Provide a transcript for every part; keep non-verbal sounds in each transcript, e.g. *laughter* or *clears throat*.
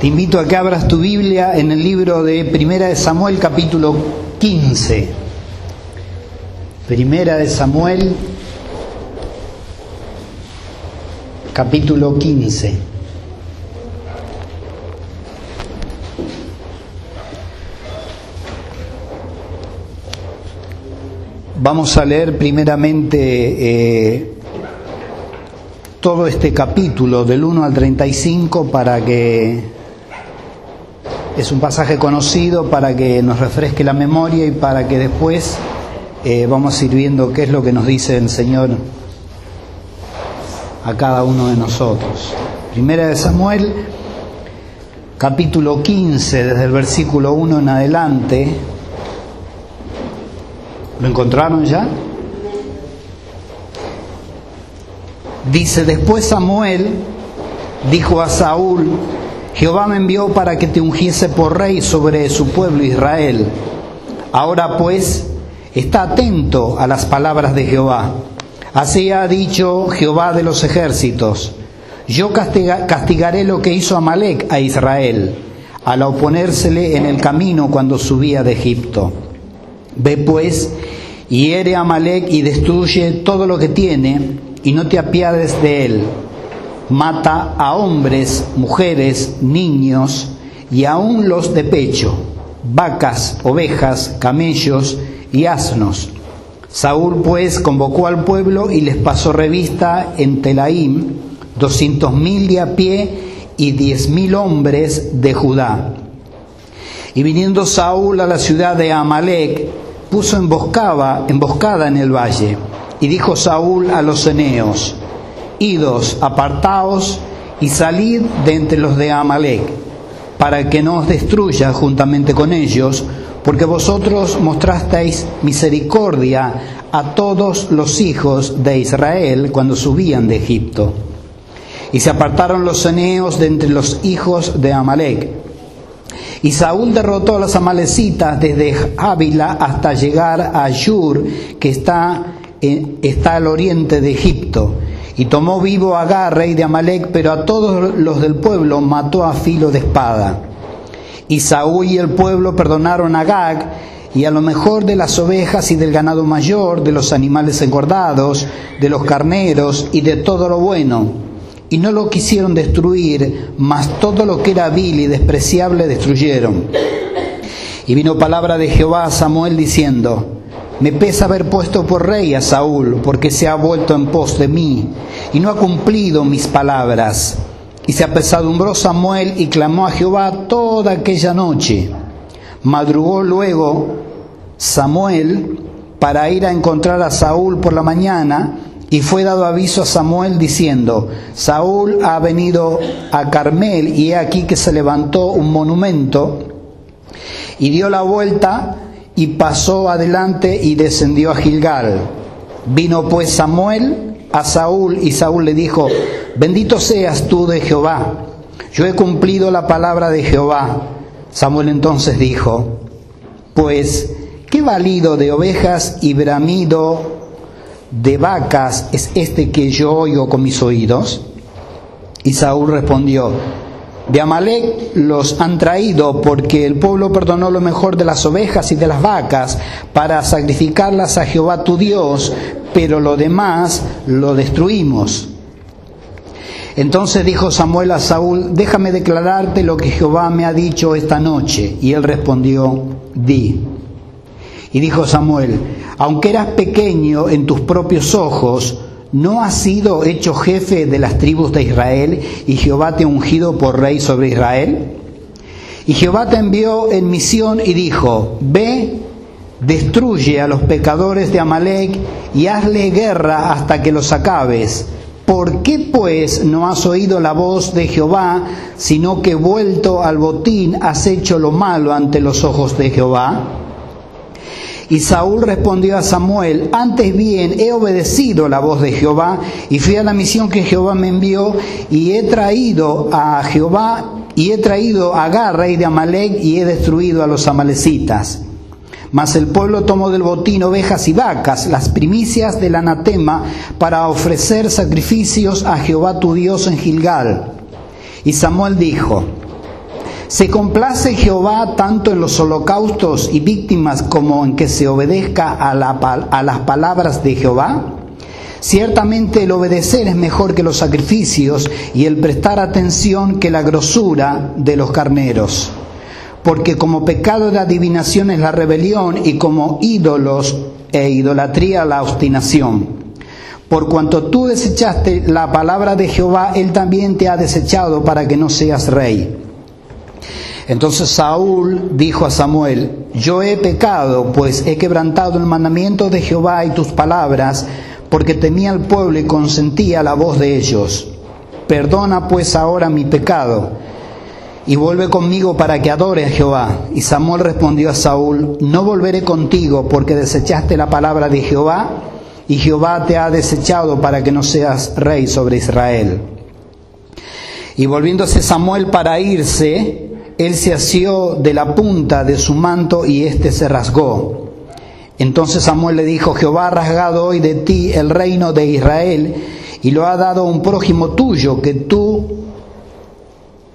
Te invito a que abras tu Biblia en el libro de Primera de Samuel capítulo 15. Primera de Samuel capítulo 15. Vamos a leer primeramente eh, todo este capítulo del 1 al 35 para que es un pasaje conocido para que nos refresque la memoria y para que después eh, vamos a ir viendo qué es lo que nos dice el Señor a cada uno de nosotros. Primera de Samuel, capítulo 15, desde el versículo 1 en adelante. ¿Lo encontraron ya? Dice, después Samuel dijo a Saúl, Jehová me envió para que te ungiese por rey sobre su pueblo Israel. Ahora pues, está atento a las palabras de Jehová. Así ha dicho Jehová de los ejércitos. Yo castigaré lo que hizo Amalek a Israel, al oponérsele en el camino cuando subía de Egipto. Ve pues, hiere a Amalek y destruye todo lo que tiene, y no te apiades de él mata a hombres, mujeres, niños y aun los de pecho, vacas, ovejas, camellos y asnos. Saúl pues convocó al pueblo y les pasó revista en Telaim doscientos mil de a pie y diez mil hombres de Judá. Y viniendo Saúl a la ciudad de Amalek, puso emboscada en el valle. Y dijo Saúl a los eneos, Idos, apartaos y salid de entre los de Amalek, para que no os destruya juntamente con ellos, porque vosotros mostrasteis misericordia a todos los hijos de Israel cuando subían de Egipto. Y se apartaron los eneos de entre los hijos de Amalek. Y Saúl derrotó a los amalecitas desde Ávila hasta llegar a Yur, que está, está al oriente de Egipto y tomó vivo a Agar, rey de Amalek, pero a todos los del pueblo mató a filo de espada. Y Saúl y el pueblo perdonaron a Agag y a lo mejor de las ovejas y del ganado mayor, de los animales engordados, de los carneros y de todo lo bueno. Y no lo quisieron destruir, mas todo lo que era vil y despreciable destruyeron. Y vino palabra de Jehová a Samuel diciendo, me pesa haber puesto por rey a Saúl, porque se ha vuelto en pos de mí, y no ha cumplido mis palabras. Y se apesadumbró Samuel y clamó a Jehová toda aquella noche. Madrugó luego Samuel para ir a encontrar a Saúl por la mañana, y fue dado aviso a Samuel diciendo, Saúl ha venido a Carmel, y he aquí que se levantó un monumento, y dio la vuelta y pasó adelante y descendió a Gilgal. Vino pues Samuel a Saúl y Saúl le dijo, bendito seas tú de Jehová, yo he cumplido la palabra de Jehová. Samuel entonces dijo, pues, ¿qué valido de ovejas y bramido de vacas es este que yo oigo con mis oídos? Y Saúl respondió, de Amalek los han traído porque el pueblo perdonó lo mejor de las ovejas y de las vacas para sacrificarlas a Jehová tu Dios, pero lo demás lo destruimos. Entonces dijo Samuel a Saúl, déjame declararte lo que Jehová me ha dicho esta noche. Y él respondió, di. Y dijo Samuel, aunque eras pequeño en tus propios ojos, ¿No has sido hecho jefe de las tribus de Israel y Jehová te ha ungido por rey sobre Israel? Y Jehová te envió en misión y dijo, ve, destruye a los pecadores de Amalek y hazle guerra hasta que los acabes. ¿Por qué pues no has oído la voz de Jehová, sino que vuelto al botín has hecho lo malo ante los ojos de Jehová? Y Saúl respondió a Samuel, antes bien he obedecido la voz de Jehová y fui a la misión que Jehová me envió y he traído a Jehová y he traído a Agar, rey de Amalek, y he destruido a los amalecitas. Mas el pueblo tomó del botín ovejas y vacas, las primicias del anatema, para ofrecer sacrificios a Jehová tu Dios en Gilgal. Y Samuel dijo, ¿Se complace Jehová tanto en los holocaustos y víctimas como en que se obedezca a, a, las palabras de Jehová? Ciertamente el obedecer es mejor que los sacrificios y el prestar atención que la grosura de los carneros. Porque como pecado de adivinación es la rebelión y como ídolos e idolatría la obstinación. Por cuanto tú desechaste la palabra de Jehová, Él también te ha desechado para que no seas rey. Entonces Saúl dijo a Samuel, yo he pecado, pues he quebrantado el mandamiento de Jehová y tus palabras, porque temía al pueblo y consentía la voz de ellos. Perdona pues ahora mi pecado y vuelve conmigo para que adore a Jehová. Y Samuel respondió a Saúl, no volveré contigo porque desechaste la palabra de Jehová y Jehová te ha desechado para que no seas rey sobre Israel. Y volviéndose Samuel para irse, él se asió de la punta de su manto y éste se rasgó. Entonces Samuel le dijo, Jehová ha rasgado hoy de ti el reino de Israel y lo ha dado a un prójimo tuyo que tú,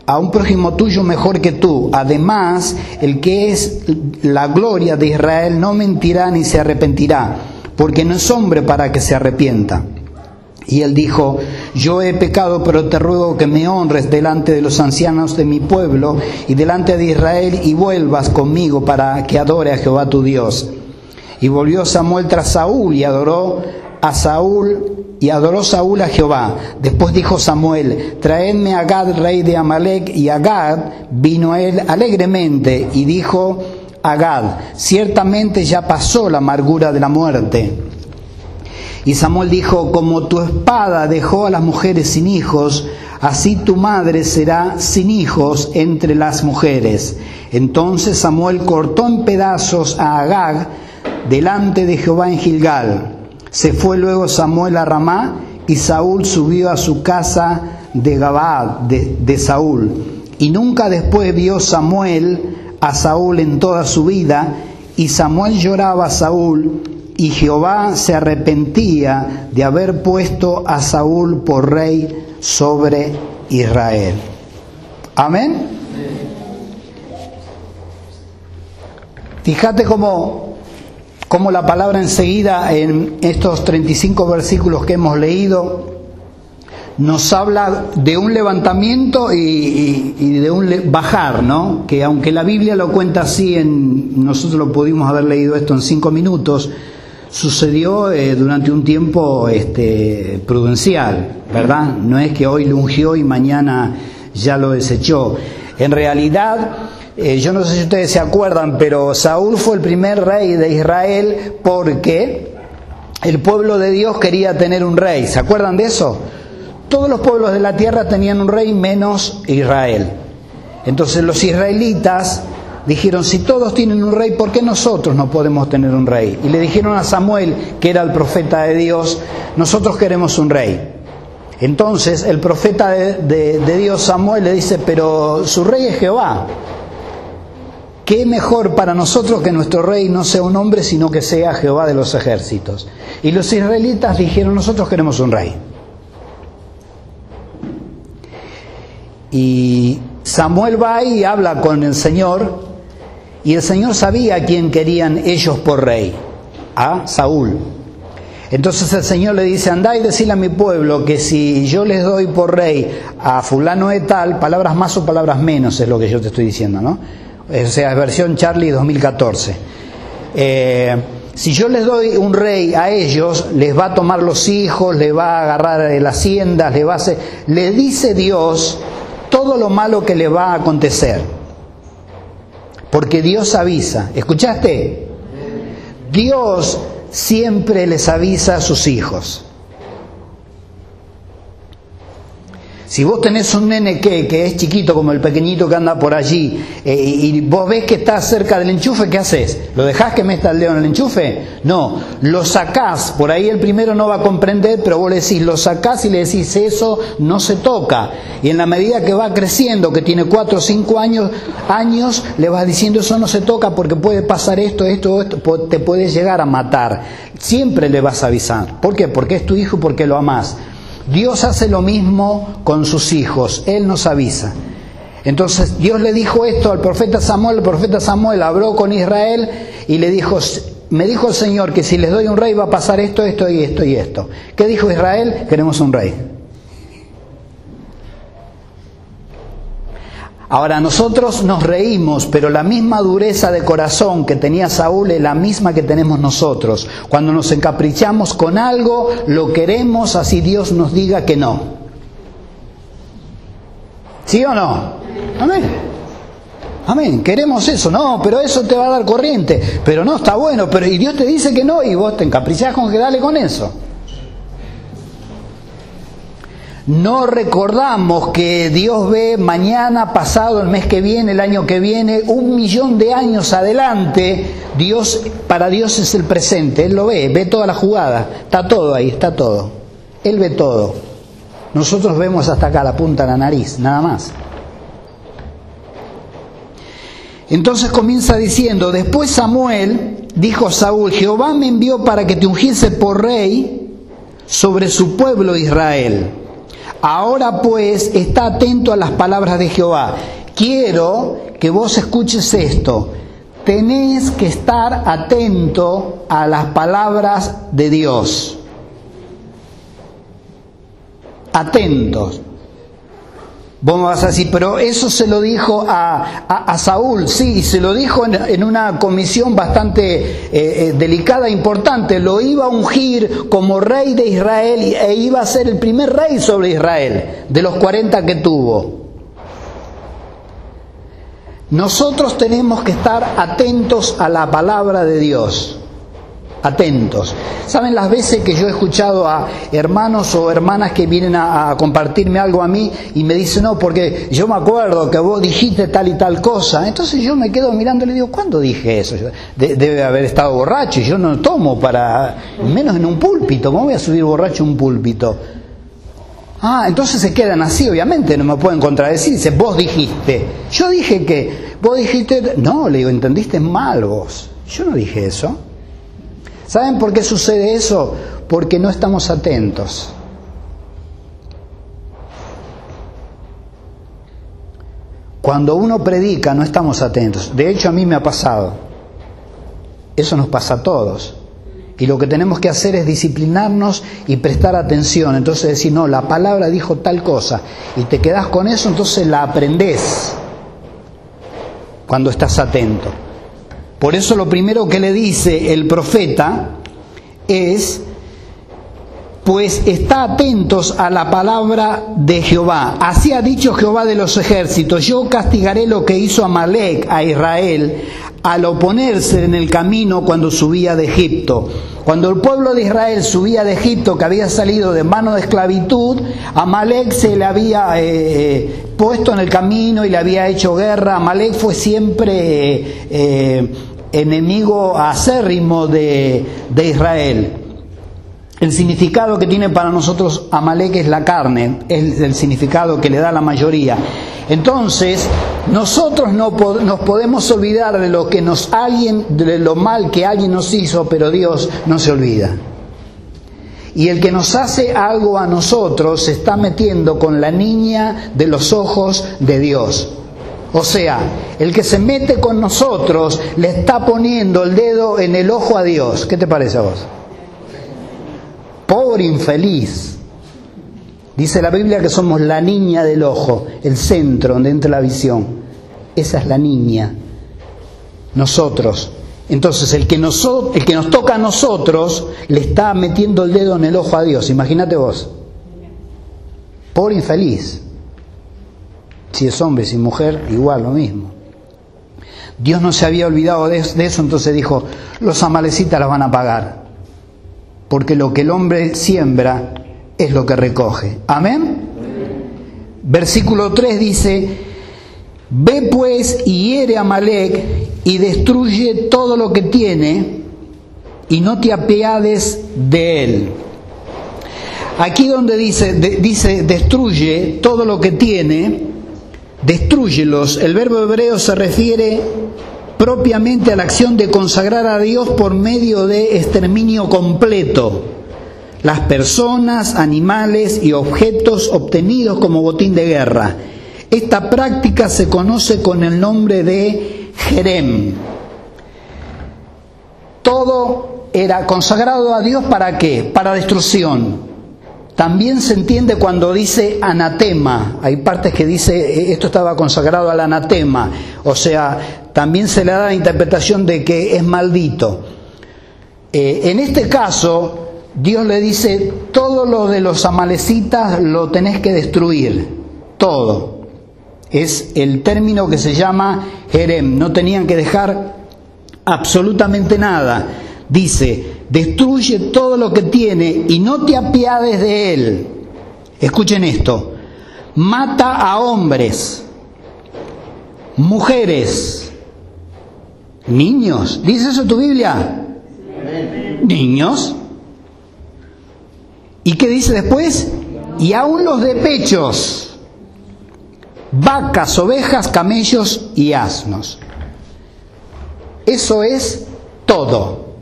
a un prójimo tuyo mejor que tú. Además, el que es la gloria de Israel no mentirá ni se arrepentirá, porque no es hombre para que se arrepienta. Y él dijo, yo he pecado, pero te ruego que me honres delante de los ancianos de mi pueblo y delante de Israel y vuelvas conmigo para que adore a Jehová tu Dios. Y volvió Samuel tras Saúl y adoró a Saúl y adoró Saúl a Jehová. Después dijo Samuel, traedme a Gad, rey de Amalek, y a Gad vino él alegremente y dijo a Gad, ciertamente ya pasó la amargura de la muerte y Samuel dijo, como tu espada dejó a las mujeres sin hijos, así tu madre será sin hijos entre las mujeres. Entonces Samuel cortó en pedazos a Agag delante de Jehová en Gilgal. Se fue luego Samuel a Ramá y Saúl subió a su casa de Gabaad de, de Saúl. Y nunca después vio Samuel a Saúl en toda su vida, y Samuel lloraba a Saúl y Jehová se arrepentía de haber puesto a Saúl por rey sobre Israel. Amén. Fíjate cómo, cómo la palabra enseguida en estos 35 versículos que hemos leído nos habla de un levantamiento y, de un bajar, ¿no? Que aunque la Biblia lo cuenta así, en, nosotros lo pudimos haber leído esto en cinco minutos, sucedió eh, durante un tiempo este, prudencial, ¿verdad? No es que hoy lo ungió y mañana ya lo desechó. En realidad, eh, yo no sé si ustedes se acuerdan, pero Saúl fue el primer rey de Israel porque el pueblo de Dios quería tener un rey. ¿Se acuerdan de eso? Todos los pueblos de la tierra tenían un rey menos Israel. Entonces los israelitas dijeron, si todos tienen un rey, ¿por qué nosotros no podemos tener un rey? Y le dijeron a Samuel, que era el profeta de Dios, nosotros queremos un rey. Entonces el profeta de, Dios Samuel le dice, pero su rey es Jehová. ¿Qué mejor para nosotros que nuestro rey no sea un hombre, sino que sea Jehová de los ejércitos? Y los israelitas dijeron, nosotros queremos un rey. Y Samuel va y habla con el Señor y el Señor sabía a quién querían ellos por rey, a Saúl. Entonces el Señor le dice, andá y decirle a mi pueblo que si yo les doy por rey a fulano de tal, palabras más o palabras menos es lo que yo te estoy diciendo, ¿no? O sea, es versión Charlie 2014. Eh, si yo les doy un rey a ellos, les va a tomar los hijos, les va a agarrar las haciendas, les va a hacer... Le dice Dios todo lo malo que le va a acontecer. Porque Dios avisa. ¿Escuchaste? Dios siempre les avisa a sus hijos. Si vos tenés un nene que, que, es chiquito como el pequeñito que anda por allí eh, y vos ves que está cerca del enchufe, ¿qué haces? ¿Lo dejás que meta el dedo en el enchufe? No, lo sacás, por ahí el primero no va a comprender, pero vos le decís, lo sacás y le decís, eso no se toca. Y en la medida que va creciendo, que tiene cuatro o cinco años, años, le vas diciendo, eso no se toca porque puede pasar esto, esto, esto, te puede llegar a matar. Siempre le vas a avisar. ¿Por qué? Porque es tu hijo, porque lo amás. Dios hace lo mismo con sus hijos, Él nos avisa. Entonces Dios le dijo esto al profeta Samuel, el profeta Samuel habló con Israel y le dijo, me dijo el Señor que si les doy un rey va a pasar esto, esto y esto y esto. ¿Qué dijo Israel? Queremos un rey. Ahora nosotros nos reímos, pero la misma dureza de corazón que tenía Saúl es la misma que tenemos nosotros. Cuando nos encaprichamos con algo, lo queremos así Dios nos diga que no. ¿Sí o no? Amén. Amén, queremos eso, no, pero eso te va a dar corriente, pero no, está bueno, pero y Dios te dice que no y vos te encaprichás con que dale con eso. No recordamos que Dios ve mañana, pasado, el mes que viene, el año que viene, un millón de años adelante. Dios, para Dios es el presente, Él lo ve, ve toda la jugada, está todo ahí, está todo. Él ve todo. Nosotros vemos hasta acá la punta de la nariz, nada más. Entonces comienza diciendo, después Samuel dijo a Saúl, Jehová me envió para que te ungiese por rey sobre su pueblo Israel. Ahora pues está atento a las palabras de Jehová. Quiero que vos escuches esto. Tenés que estar atento a las palabras de Dios. Atentos. Vos me vas a decir, pero eso se lo dijo a, Saúl, sí, se lo dijo en, una comisión bastante eh, eh, delicada e importante. Lo iba a ungir como rey de Israel e iba a ser el primer rey sobre Israel, de los 40 que tuvo. Nosotros tenemos que estar atentos a la palabra de Dios atentos. ¿Saben las veces que yo he escuchado a hermanos o hermanas que vienen a, compartirme algo a mí y me dicen, no, porque yo me acuerdo que vos dijiste tal y tal cosa? Entonces yo me quedo mirando y le digo, ¿cuándo dije eso? debe haber estado borracho y yo no tomo para, menos en un púlpito, ¿cómo voy a subir borracho un púlpito? Ah, entonces se quedan así, obviamente, no me pueden contradecir. Dice, vos dijiste. Yo dije que, vos dijiste, no, le digo, entendiste mal vos. Yo no dije eso. ¿Saben por qué sucede eso? Porque no estamos atentos. Cuando uno predica no estamos atentos. De hecho a mí me ha pasado. Eso nos pasa a todos. Y lo que tenemos que hacer es disciplinarnos y prestar atención. Entonces decir, no, la palabra dijo tal cosa. Y te quedas con eso, entonces la aprendes cuando estás atento. Por eso lo primero que le dice el profeta es, pues está atentos a la palabra de Jehová. Así ha dicho Jehová de los ejércitos, yo castigaré lo que hizo Amalek a Israel al oponerse en el camino cuando subía de Egipto. Cuando el pueblo de Israel subía de Egipto, que había salido de mano de esclavitud, Amalek se le había eh, eh, puesto en el camino y le había hecho guerra. Amalek fue siempre... Eh, enemigo acérrimo de, de Israel. El significado que tiene para nosotros Amalek es la carne, es el significado que le da la mayoría. Entonces, nosotros no nos podemos olvidar de lo que nos alguien, de lo mal que alguien nos hizo, pero Dios no se olvida. Y el que nos hace algo a nosotros se está metiendo con la niña de los ojos de Dios. O sea, el que se mete con nosotros le está poniendo el dedo en el ojo a Dios. ¿Qué te parece a vos? Pobre infeliz. Dice la Biblia que somos la niña del ojo, el centro donde entra la visión. Esa es la niña. Nosotros. Entonces, el que, nos, el que nos toca a nosotros le está metiendo el dedo en el ojo a Dios. Imagínate vos. Pobre infeliz. Si es hombre, si es mujer, igual lo mismo. Dios no se había olvidado de eso, entonces dijo, los amalecitas los van a pagar, porque lo que el hombre siembra es lo que recoge. Amén. Versículo 3 dice, ve pues y hiere a Malek y destruye todo lo que tiene y no te apiades de él. Aquí donde dice, dice destruye todo lo que tiene, destruyelos. El verbo hebreo se refiere propiamente a la acción de consagrar a Dios por medio de exterminio completo las personas, animales y objetos obtenidos como botín de guerra. Esta práctica se conoce con el nombre de Jerem. Todo era consagrado a Dios para qué? Para destrucción. También se entiende cuando dice anatema. Hay partes que dice eh, esto estaba consagrado al anatema. O sea, también se le da la interpretación de que es maldito. Eh, en este caso, Dios le dice, todo lo de los amalecitas lo tenés que destruir. Todo. Es el término que se llama Jerem. No tenían que dejar absolutamente nada. Dice, destruye todo lo que tiene y no te apiades de él. Escuchen esto, mata a hombres, mujeres, niños. ¿Dice eso tu Biblia? Niños. ¿Y qué dice después? Y aún los de pechos, vacas, ovejas, camellos y asnos. Eso es todo.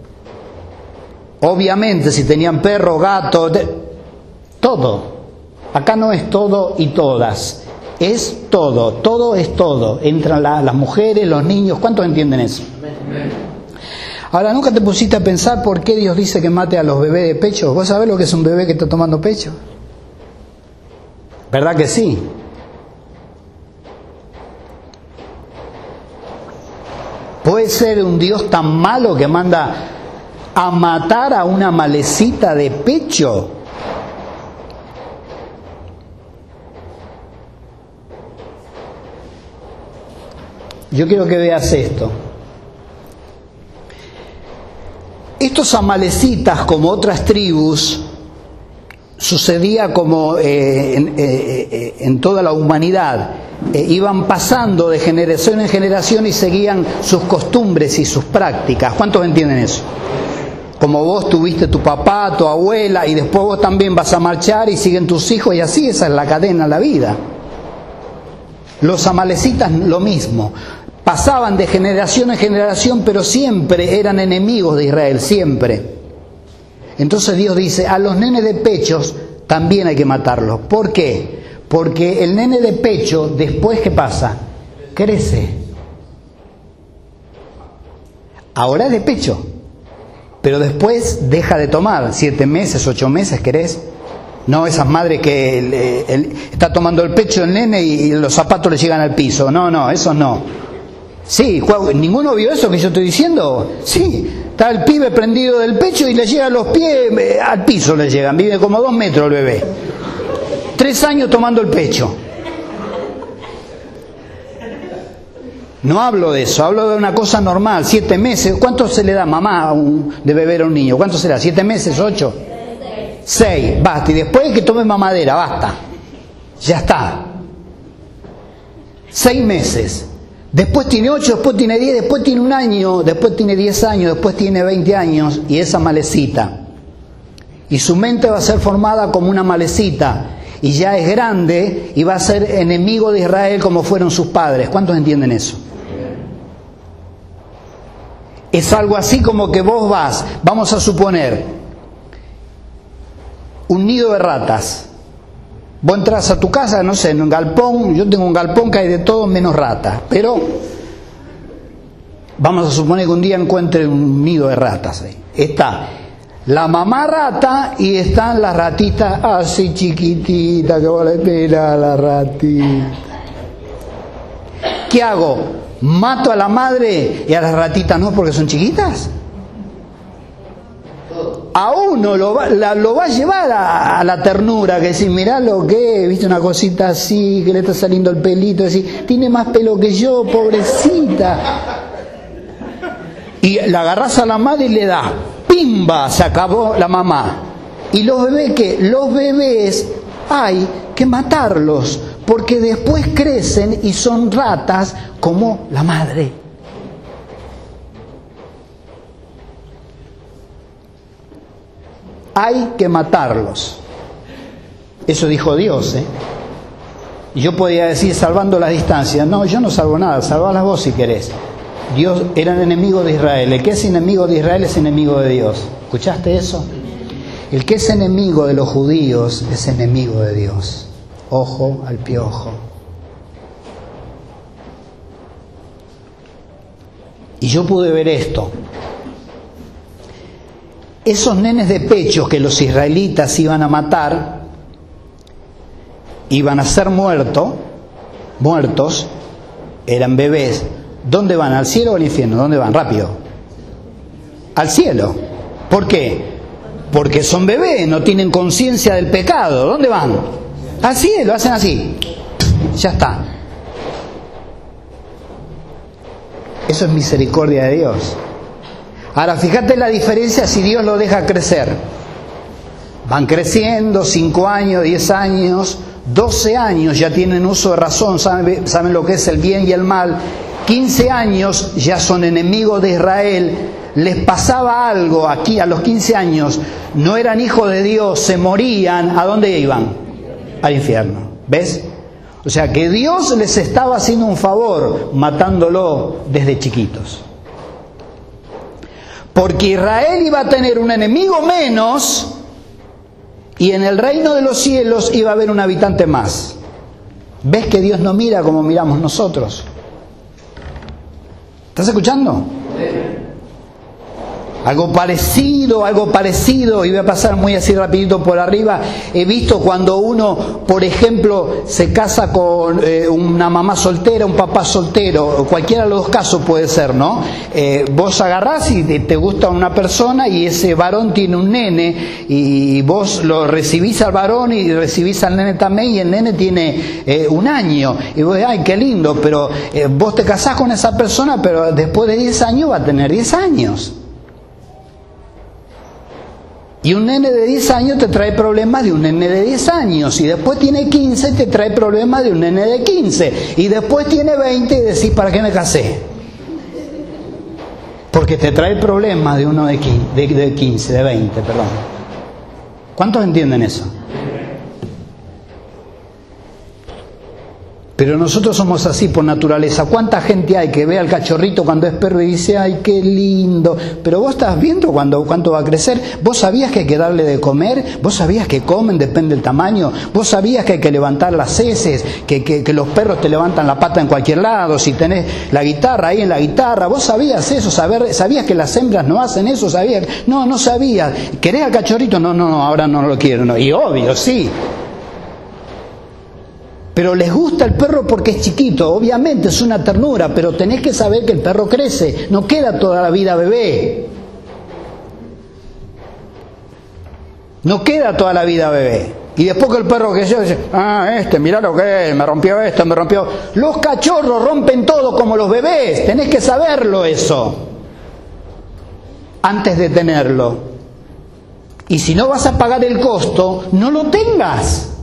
Obviamente, si tenían perro, gato, todo. Acá no es todo y todas, es todo, todo es todo. Entran las mujeres, los niños, ¿cuántos entienden eso? Ahora, ¿nunca te pusiste a pensar por qué Dios dice que mate a los bebés de pecho? ¿Vos sabés lo que es un bebé que está tomando pecho? ¿Verdad que sí? ¿Puede ser un Dios tan malo que manda a matar a una malecita de pecho. Yo quiero que veas esto. Estos amalecitas, como otras tribus, sucedía como eh, eh, eh, en, toda la humanidad. iban pasando de generación en generación y seguían sus costumbres y sus prácticas. ¿Cuántos entienden eso? Como vos tuviste tu papá, tu abuela, y después vos también vas a marchar y siguen tus hijos, y así esa es la cadena, la vida. Los amalecitas lo mismo, pasaban de generación en generación, pero siempre eran enemigos de Israel, siempre. Entonces Dios dice, a los nenes de pechos también hay que matarlos. ¿Por qué? Porque el nene de pecho, después ¿qué pasa? Crece. Ahora es de pecho pero después deja de tomar, siete meses, ocho meses, ¿querés? No esas madres que está tomando el pecho el nene y, los zapatos le llegan al piso. No, no, eso no. Sí, ¿ninguno vio eso que yo estoy diciendo? Sí, está el pibe prendido del pecho y le llegan los pies eh, al piso, le llegan, vive como dos metros el bebé. Tres años tomando el pecho. No hablo de eso, hablo de una cosa normal, siete meses. ¿Cuánto se le da mamá de beber a un niño? ¿Cuánto será? ¿Siete meses? ¿Ocho? Seis, basta. Y después que tome mamadera, basta. Ya está. Seis meses. Después tiene ocho, después tiene diez, después tiene un año, después tiene diez años, después tiene veinte años y esa malecita. Y su mente va a ser formada como una malecita y ya es grande y va a ser enemigo de Israel como fueron sus padres. ¿Cuántos entienden eso? Es algo así como que vos vas, vamos a suponer, un nido de ratas. Vos entras a tu casa, no sé, en un galpón, yo tengo un galpón que hay de todo menos ratas, pero vamos a suponer que un día encuentre un nido de ratas ahí. Está la mamá rata y están las ratitas así chiquititas que vale pena la ratita. ¿Qué hago? mato a la madre y a las ratitas no porque son chiquitas. A uno lo va, lo va a llevar a, la ternura, que si mirá lo que, viste una cosita así, que le está saliendo el pelito, decir, tiene más pelo que yo, pobrecita. Y la agarras a la madre y le da, pimba, se acabó la mamá. Y los bebés que, los bebés hay que matarlos, porque después crecen y son ratas como la madre. Hay que matarlos. Eso dijo Dios. ¿eh? Y yo podía decir salvando la distancia. No, yo no salvo nada, salvalas vos si querés. Dios eran enemigos de Israel. El que es enemigo de Israel es enemigo de Dios. ¿Escuchaste eso? El que es enemigo de los judíos es enemigo de Dios. Ojo al piojo. Y yo pude ver esto. Esos nenes de pecho que los israelitas iban a matar, iban a ser muertos, muertos, eran bebés, ¿Dónde van? ¿Al cielo o al infierno? ¿Dónde van? Rápido. Al cielo. ¿Por qué? Porque son bebés, no tienen conciencia del pecado. ¿Dónde van? Al cielo, hacen así. Ya está. Eso es misericordia de Dios. Ahora, fíjate la diferencia si Dios lo deja crecer. Van creciendo, 5 años, 10 años, 12 años ya tienen uso de razón, saben, saben lo que es el bien y el mal. 15 años ya son enemigos de Israel. Les pasaba algo aquí a los 15 años, no eran hijos de Dios, se morían. ¿A dónde iban? Al infierno. ¿Ves? O sea que Dios les estaba haciendo un favor matándolo desde chiquitos. Porque Israel iba a tener un enemigo menos y en el reino de los cielos iba a haber un habitante más. ¿Ves que Dios no mira como miramos nosotros? ¿Estás escuchando? Algo parecido, algo parecido, y voy a pasar muy así rapidito por arriba. He visto cuando uno, por ejemplo, se casa con eh, una mamá soltera, un papá soltero, cualquiera de los dos casos puede ser, ¿no? Eh, vos agarrás y te, gusta una persona y ese varón tiene un nene y vos lo recibís al varón y recibís al nene también y el nene tiene eh, un año. Y vos, ay, qué lindo, pero vos te casás con esa persona, pero después de 10 años va a tener 10 años. Y un nene de 10 años te trae problemas de un nene de 10 años. Y después tiene 15 y te trae problemas de un nene de 15. Y después tiene 20 y decís, ¿para qué me casé? Porque te trae problemas de uno de 15, de 15, de 20, perdón. ¿Cuántos entienden eso? Pero nosotros somos así por naturaleza. ¿Cuánta gente hay que ve al cachorrito cuando es perro y dice, ay, qué lindo? Pero vos estás viendo cuando, cuánto va a crecer. Vos sabías que hay que darle de comer. Vos sabías que comen, depende del tamaño. Vos sabías que hay que levantar las heces, que, que, los perros te levantan la pata en cualquier lado. Si tenés la guitarra ahí en la guitarra. Vos sabías eso, saber, sabías que las hembras no hacen eso, sabías. No, no sabías. ¿Querés al cachorrito? No, no, no, ahora no lo quiero. No. Y obvio, sí. Pero les gusta el perro porque es chiquito, obviamente es una ternura, pero tenés que saber que el perro crece, no queda toda la vida bebé. No queda toda la vida bebé. Y después que el perro que dice, ah, este, mira lo que es, me rompió esto, me rompió. Los cachorros rompen todo como los bebés, tenés que saberlo eso. Antes de tenerlo. Y si no vas a pagar el costo, no lo tengas.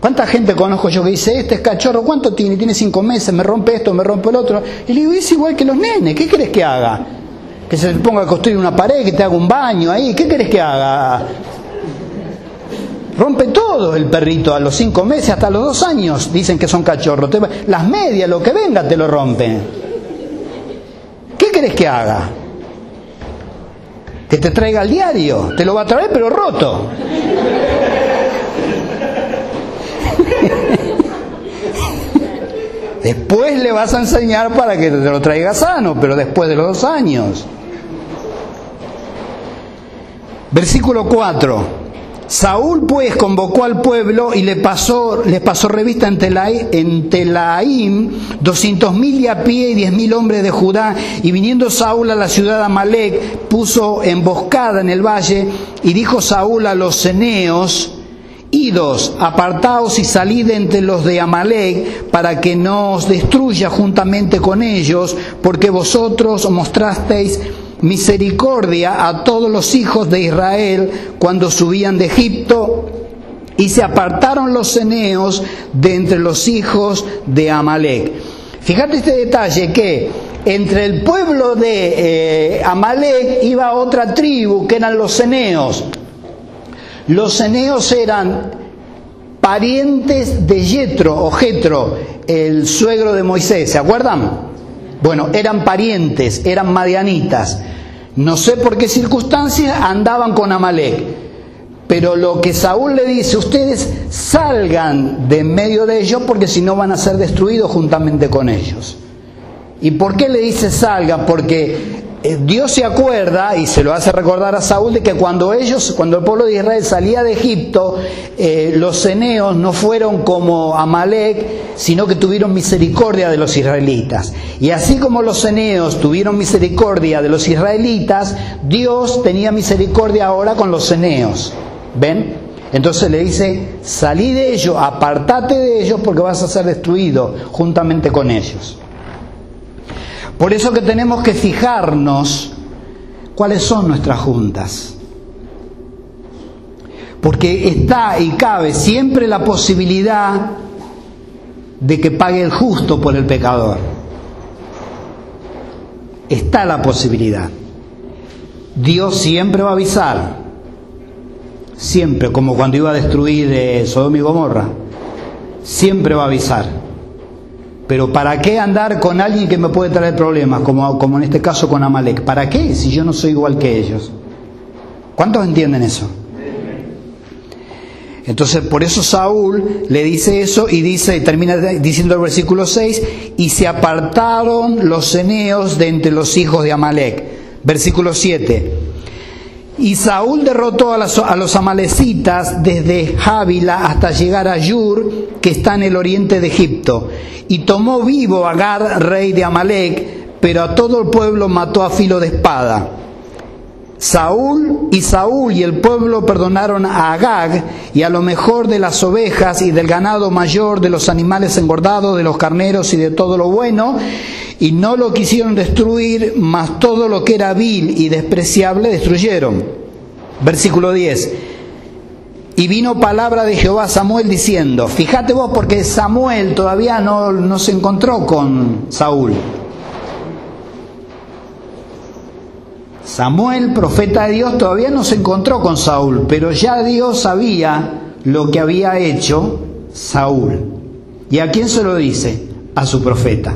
¿Cuánta gente conozco yo que dice, este es cachorro, ¿cuánto tiene? Tiene cinco meses, me rompe esto, me rompe el otro. Y le digo, es igual que los nenes, ¿qué querés que haga? Que se ponga a construir una pared, que te haga un baño ahí, ¿qué querés que haga? Rompe todo el perrito a los cinco meses, hasta los dos años, dicen que son cachorros. Las medias, lo que venga, te lo rompen. ¿Qué querés que haga? Que te traiga el diario, te lo va a traer pero roto. *laughs* Después le vas a enseñar para que te lo traiga sano, pero después de los dos años. Versículo 4. Saúl pues convocó al pueblo y le pasó, les pasó revista en, Telaim, doscientos mil a pie y diez mil hombres de Judá. Y viniendo Saúl a la ciudad de Amalek, puso emboscada en el valle y dijo Saúl a los ceneos, Idos, apartaos y salid entre los de Amalek para que no os destruya juntamente con ellos, porque vosotros mostrasteis misericordia a todos los hijos de Israel cuando subían de Egipto, y se apartaron los ceneos de entre los hijos de Amalek. Fíjate este detalle que entre el pueblo de eh, Amalek iba otra tribu que eran los ceneos. Los eneos eran parientes de Yetro o Jetro, el suegro de Moisés, ¿se acuerdan? Bueno, eran parientes, eran madianitas. No sé por qué circunstancias andaban con Amalek. Pero lo que Saúl le dice, ustedes salgan de en medio de ellos porque si no van a ser destruidos juntamente con ellos. ¿Y por qué le dice salgan? Porque Dios se acuerda y se lo hace recordar a Saúl de que cuando ellos, cuando el pueblo de Israel salía de Egipto, eh, los ceneos no fueron como Amalek, sino que tuvieron misericordia de los israelitas. Y así como los ceneos tuvieron misericordia de los israelitas, Dios tenía misericordia ahora con los ceneos. ¿Ven? Entonces le dice, salí de ellos, apartate de ellos porque vas a ser destruido juntamente con ellos. Por eso que tenemos que fijarnos cuáles son nuestras juntas. Porque está y cabe siempre la posibilidad de que pague el justo por el pecador. Está la posibilidad. Dios siempre va a avisar. Siempre, como cuando iba a destruir eh, Sodoma y Gomorra. Siempre va a avisar. Pero ¿para qué andar con alguien que me puede traer problemas, como, como en este caso con Amalek? ¿Para qué si yo no soy igual que ellos? ¿Cuántos entienden eso? Entonces, por eso Saúl le dice eso y dice, termina diciendo el versículo 6, y se apartaron los ceneos de entre los hijos de Amalek. Versículo 7. Y Saúl derrotó a, los amalecitas desde Jávila hasta llegar a Yur, que está en el oriente de Egipto. Y tomó vivo a Agar, rey de Amalek, pero a todo el pueblo mató a filo de espada. Saúl y Saúl y el pueblo perdonaron a Agag y a lo mejor de las ovejas y del ganado mayor, de los animales engordados, de los carneros y de todo lo bueno, y no lo quisieron destruir, mas todo lo que era vil y despreciable destruyeron. Versículo 10. Y vino palabra de Jehová a Samuel diciendo, fíjate vos porque Samuel todavía no, no se encontró con Saúl. Samuel, profeta de Dios, todavía no se encontró con Saúl, pero ya Dios sabía lo que había hecho Saúl. ¿Y a quién se lo dice? A su profeta.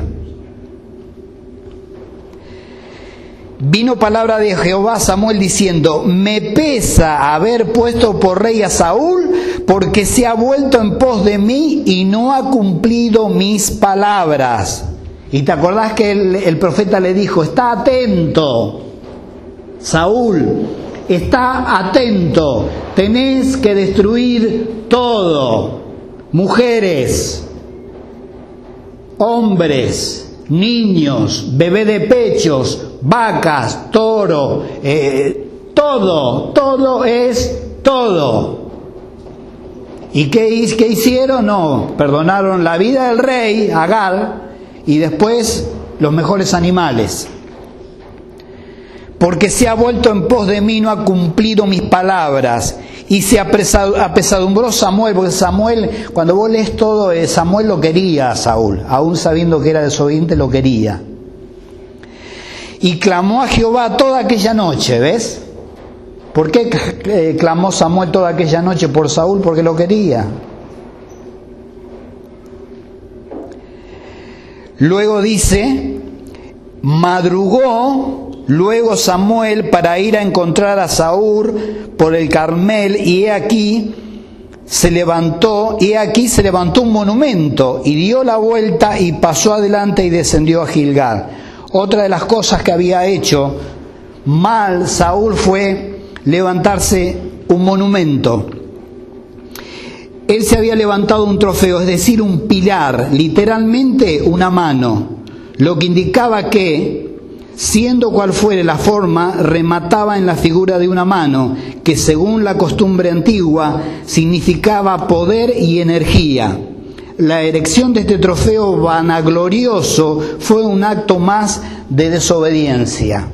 Vino palabra de Jehová a Samuel diciendo, me pesa haber puesto por rey a Saúl, porque se ha vuelto en pos de mí y no ha cumplido mis palabras. Y te acordás que el, el profeta le dijo, está atento, Saúl, está atento, tenés que destruir todo, mujeres, hombres, niños, bebé de pechos, vacas, toro, eh, todo, todo es todo. ¿Y qué, qué, hicieron? No, perdonaron la vida del rey, Agar, y después los mejores animales. Porque se ha vuelto en pos de mí, no ha cumplido mis palabras. Y se apesadumbró Samuel, porque Samuel, cuando vos lees todo, eh, Samuel lo quería a Saúl, aún sabiendo que era desobediente, lo quería y clamó a Jehová toda aquella noche, ¿ves? ¿Por qué eh, clamó Samuel toda aquella noche por Saúl? Porque lo quería. Luego dice, madrugó luego Samuel para ir a encontrar a Saúl por el Carmel y he aquí se levantó y he aquí se levantó un monumento y dio la vuelta y pasó adelante y descendió a Gilgal. Otra de las cosas que había hecho mal Saúl fue levantarse un monumento. Él se había levantado un trofeo, es decir, un pilar, literalmente una mano, lo que indicaba que, siendo cual fuere la forma, remataba en la figura de una mano, que según la costumbre antigua significaba poder y energía la erección de este trofeo vanaglorioso fue un acto más de desobediencia.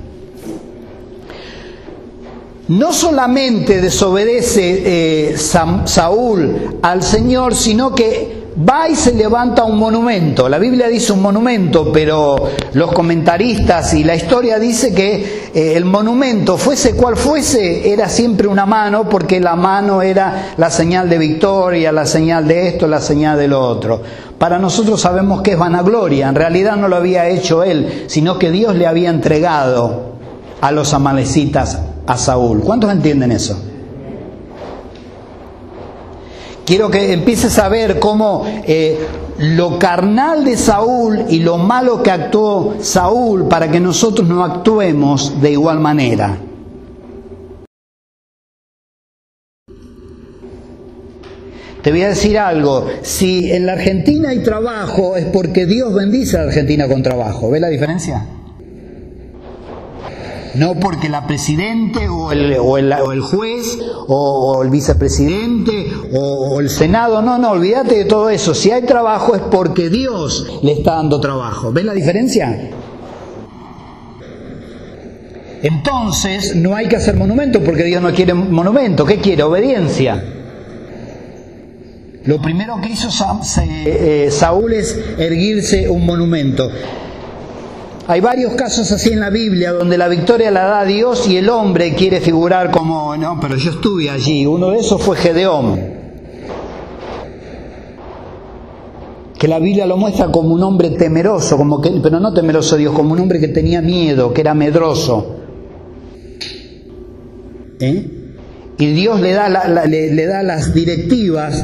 No solamente desobedece eh, Saúl al Señor, sino que va y se levanta un monumento. La Biblia dice un monumento, pero los comentaristas y la historia dice que eh, el monumento, fuese cual fuese, era siempre una mano, porque la mano era la señal de victoria, la señal de esto, la señal de lo otro. Para nosotros sabemos que es vanagloria, en realidad no lo había hecho él, sino que Dios le había entregado a los amalecitas a Saúl. ¿Cuántos entienden eso? Quiero que empieces a ver cómo eh, lo carnal de Saúl y lo malo que actuó Saúl para que nosotros no actuemos de igual manera. Te voy a decir algo, si en la Argentina hay trabajo es porque Dios bendice a la Argentina con trabajo. ¿Ves la diferencia? No porque la presidente o el, o el, juez o, el vicepresidente o, el Senado, no, no, olvídate de todo eso. Si hay trabajo es porque Dios le está dando trabajo. ¿Ves la diferencia? Entonces no hay que hacer monumento porque Dios no quiere monumento. ¿Qué quiere? Obediencia. Lo primero que hizo eh, Saúl es erguirse un monumento. Hay varios casos así en la Biblia donde la victoria la da Dios y el hombre quiere figurar como, no, pero yo estuve allí. Uno de esos fue Gedeón. Que la Biblia lo muestra como un hombre temeroso, como que, pero no temeroso Dios, como un hombre que tenía miedo, que era medroso. ¿Eh? Y Dios le da, le da las directivas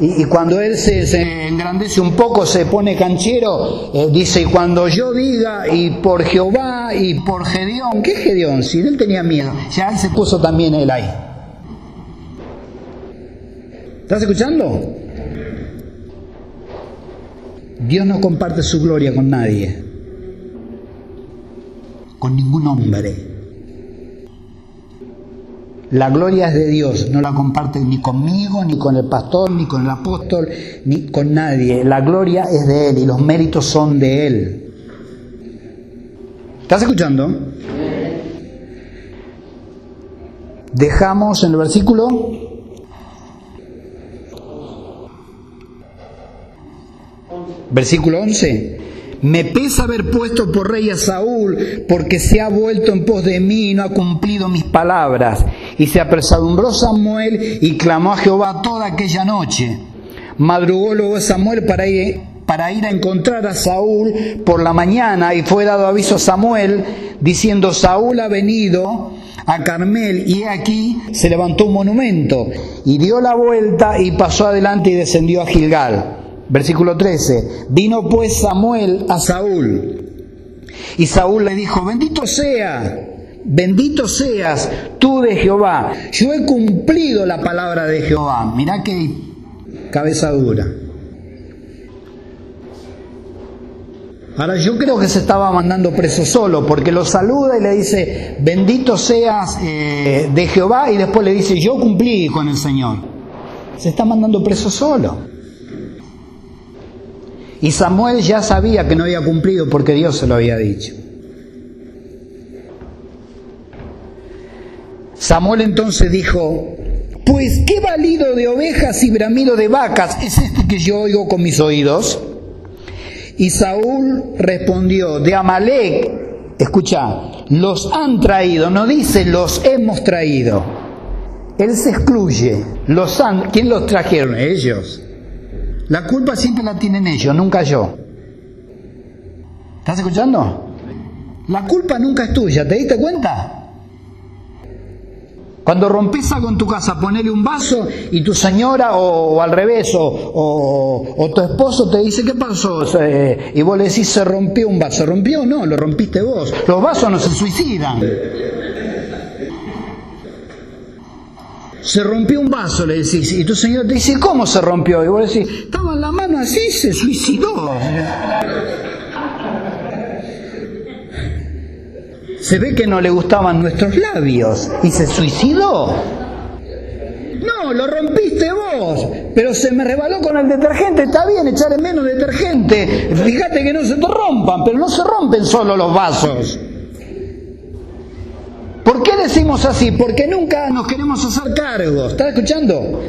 y, cuando él se, engrandece un poco, se pone canchero, eh, dice, y cuando yo diga, y por Jehová, y por Gedeón, ¿qué Gedeón? Si él tenía miedo, ya se puso también él ahí. ¿Estás escuchando? Dios no comparte su gloria con nadie, con ningún hombre. La gloria es de Dios, no la comparte ni conmigo, ni con el pastor, ni con el apóstol, ni con nadie. La gloria es de Él y los méritos son de Él. ¿Estás escuchando? Dejamos en el versículo Versículo 11. Me pesa haber puesto por rey a Saúl, porque se ha vuelto en pos de mí y no ha cumplido mis palabras. Y se apresadumbró Samuel y clamó a Jehová toda aquella noche. Madrugó luego Samuel para ir, para ir a encontrar a Saúl por la mañana y fue dado aviso a Samuel diciendo, Saúl ha venido a Carmel y aquí se levantó un monumento y dio la vuelta y pasó adelante y descendió a Gilgal. Versículo 13. Vino pues Samuel a Saúl. Y Saúl le dijo, bendito sea, bendito seas tú de Jehová. Yo he cumplido la palabra de Jehová. Mirá qué cabeza dura. Ahora yo creo que se estaba mandando preso solo, porque lo saluda y le dice, bendito seas eh, de Jehová, y después le dice, yo cumplí con el Señor. Se está mandando preso solo. Y Samuel ya sabía que no había cumplido porque Dios se lo había dicho. Samuel entonces dijo, pues qué valido de ovejas y bramido de vacas es este que yo oigo con mis oídos. Y Saúl respondió, de Amalek, escucha, los han traído, no dice los hemos traído. Él se excluye, ¿quién los trajeron? Ellos. La culpa siempre la tienen ellos, nunca yo. ¿Estás escuchando? La culpa nunca es tuya, ¿te diste cuenta? Cuando rompes algo en tu casa, ponele un vaso y tu señora o, al revés o, tu esposo te dice, ¿qué pasó? y vos le decís, se rompió un vaso. ¿Se rompió? No, lo rompiste vos. Los vasos no se suicidan. Se rompió un vaso, le decís, y tu señor te dice, ¿cómo se rompió? Y vos decís, estaba en la mano así, se suicidó. Se ve que no le gustaban nuestros labios y se suicidó. No, lo rompiste vos, pero se me rebaló con el detergente, está bien, echarle menos detergente. Fíjate que no se te rompan, pero no se rompen solo los vasos. ¿Por qué decimos así? Porque nunca nos queremos hacer cargo. ¿Estás escuchando?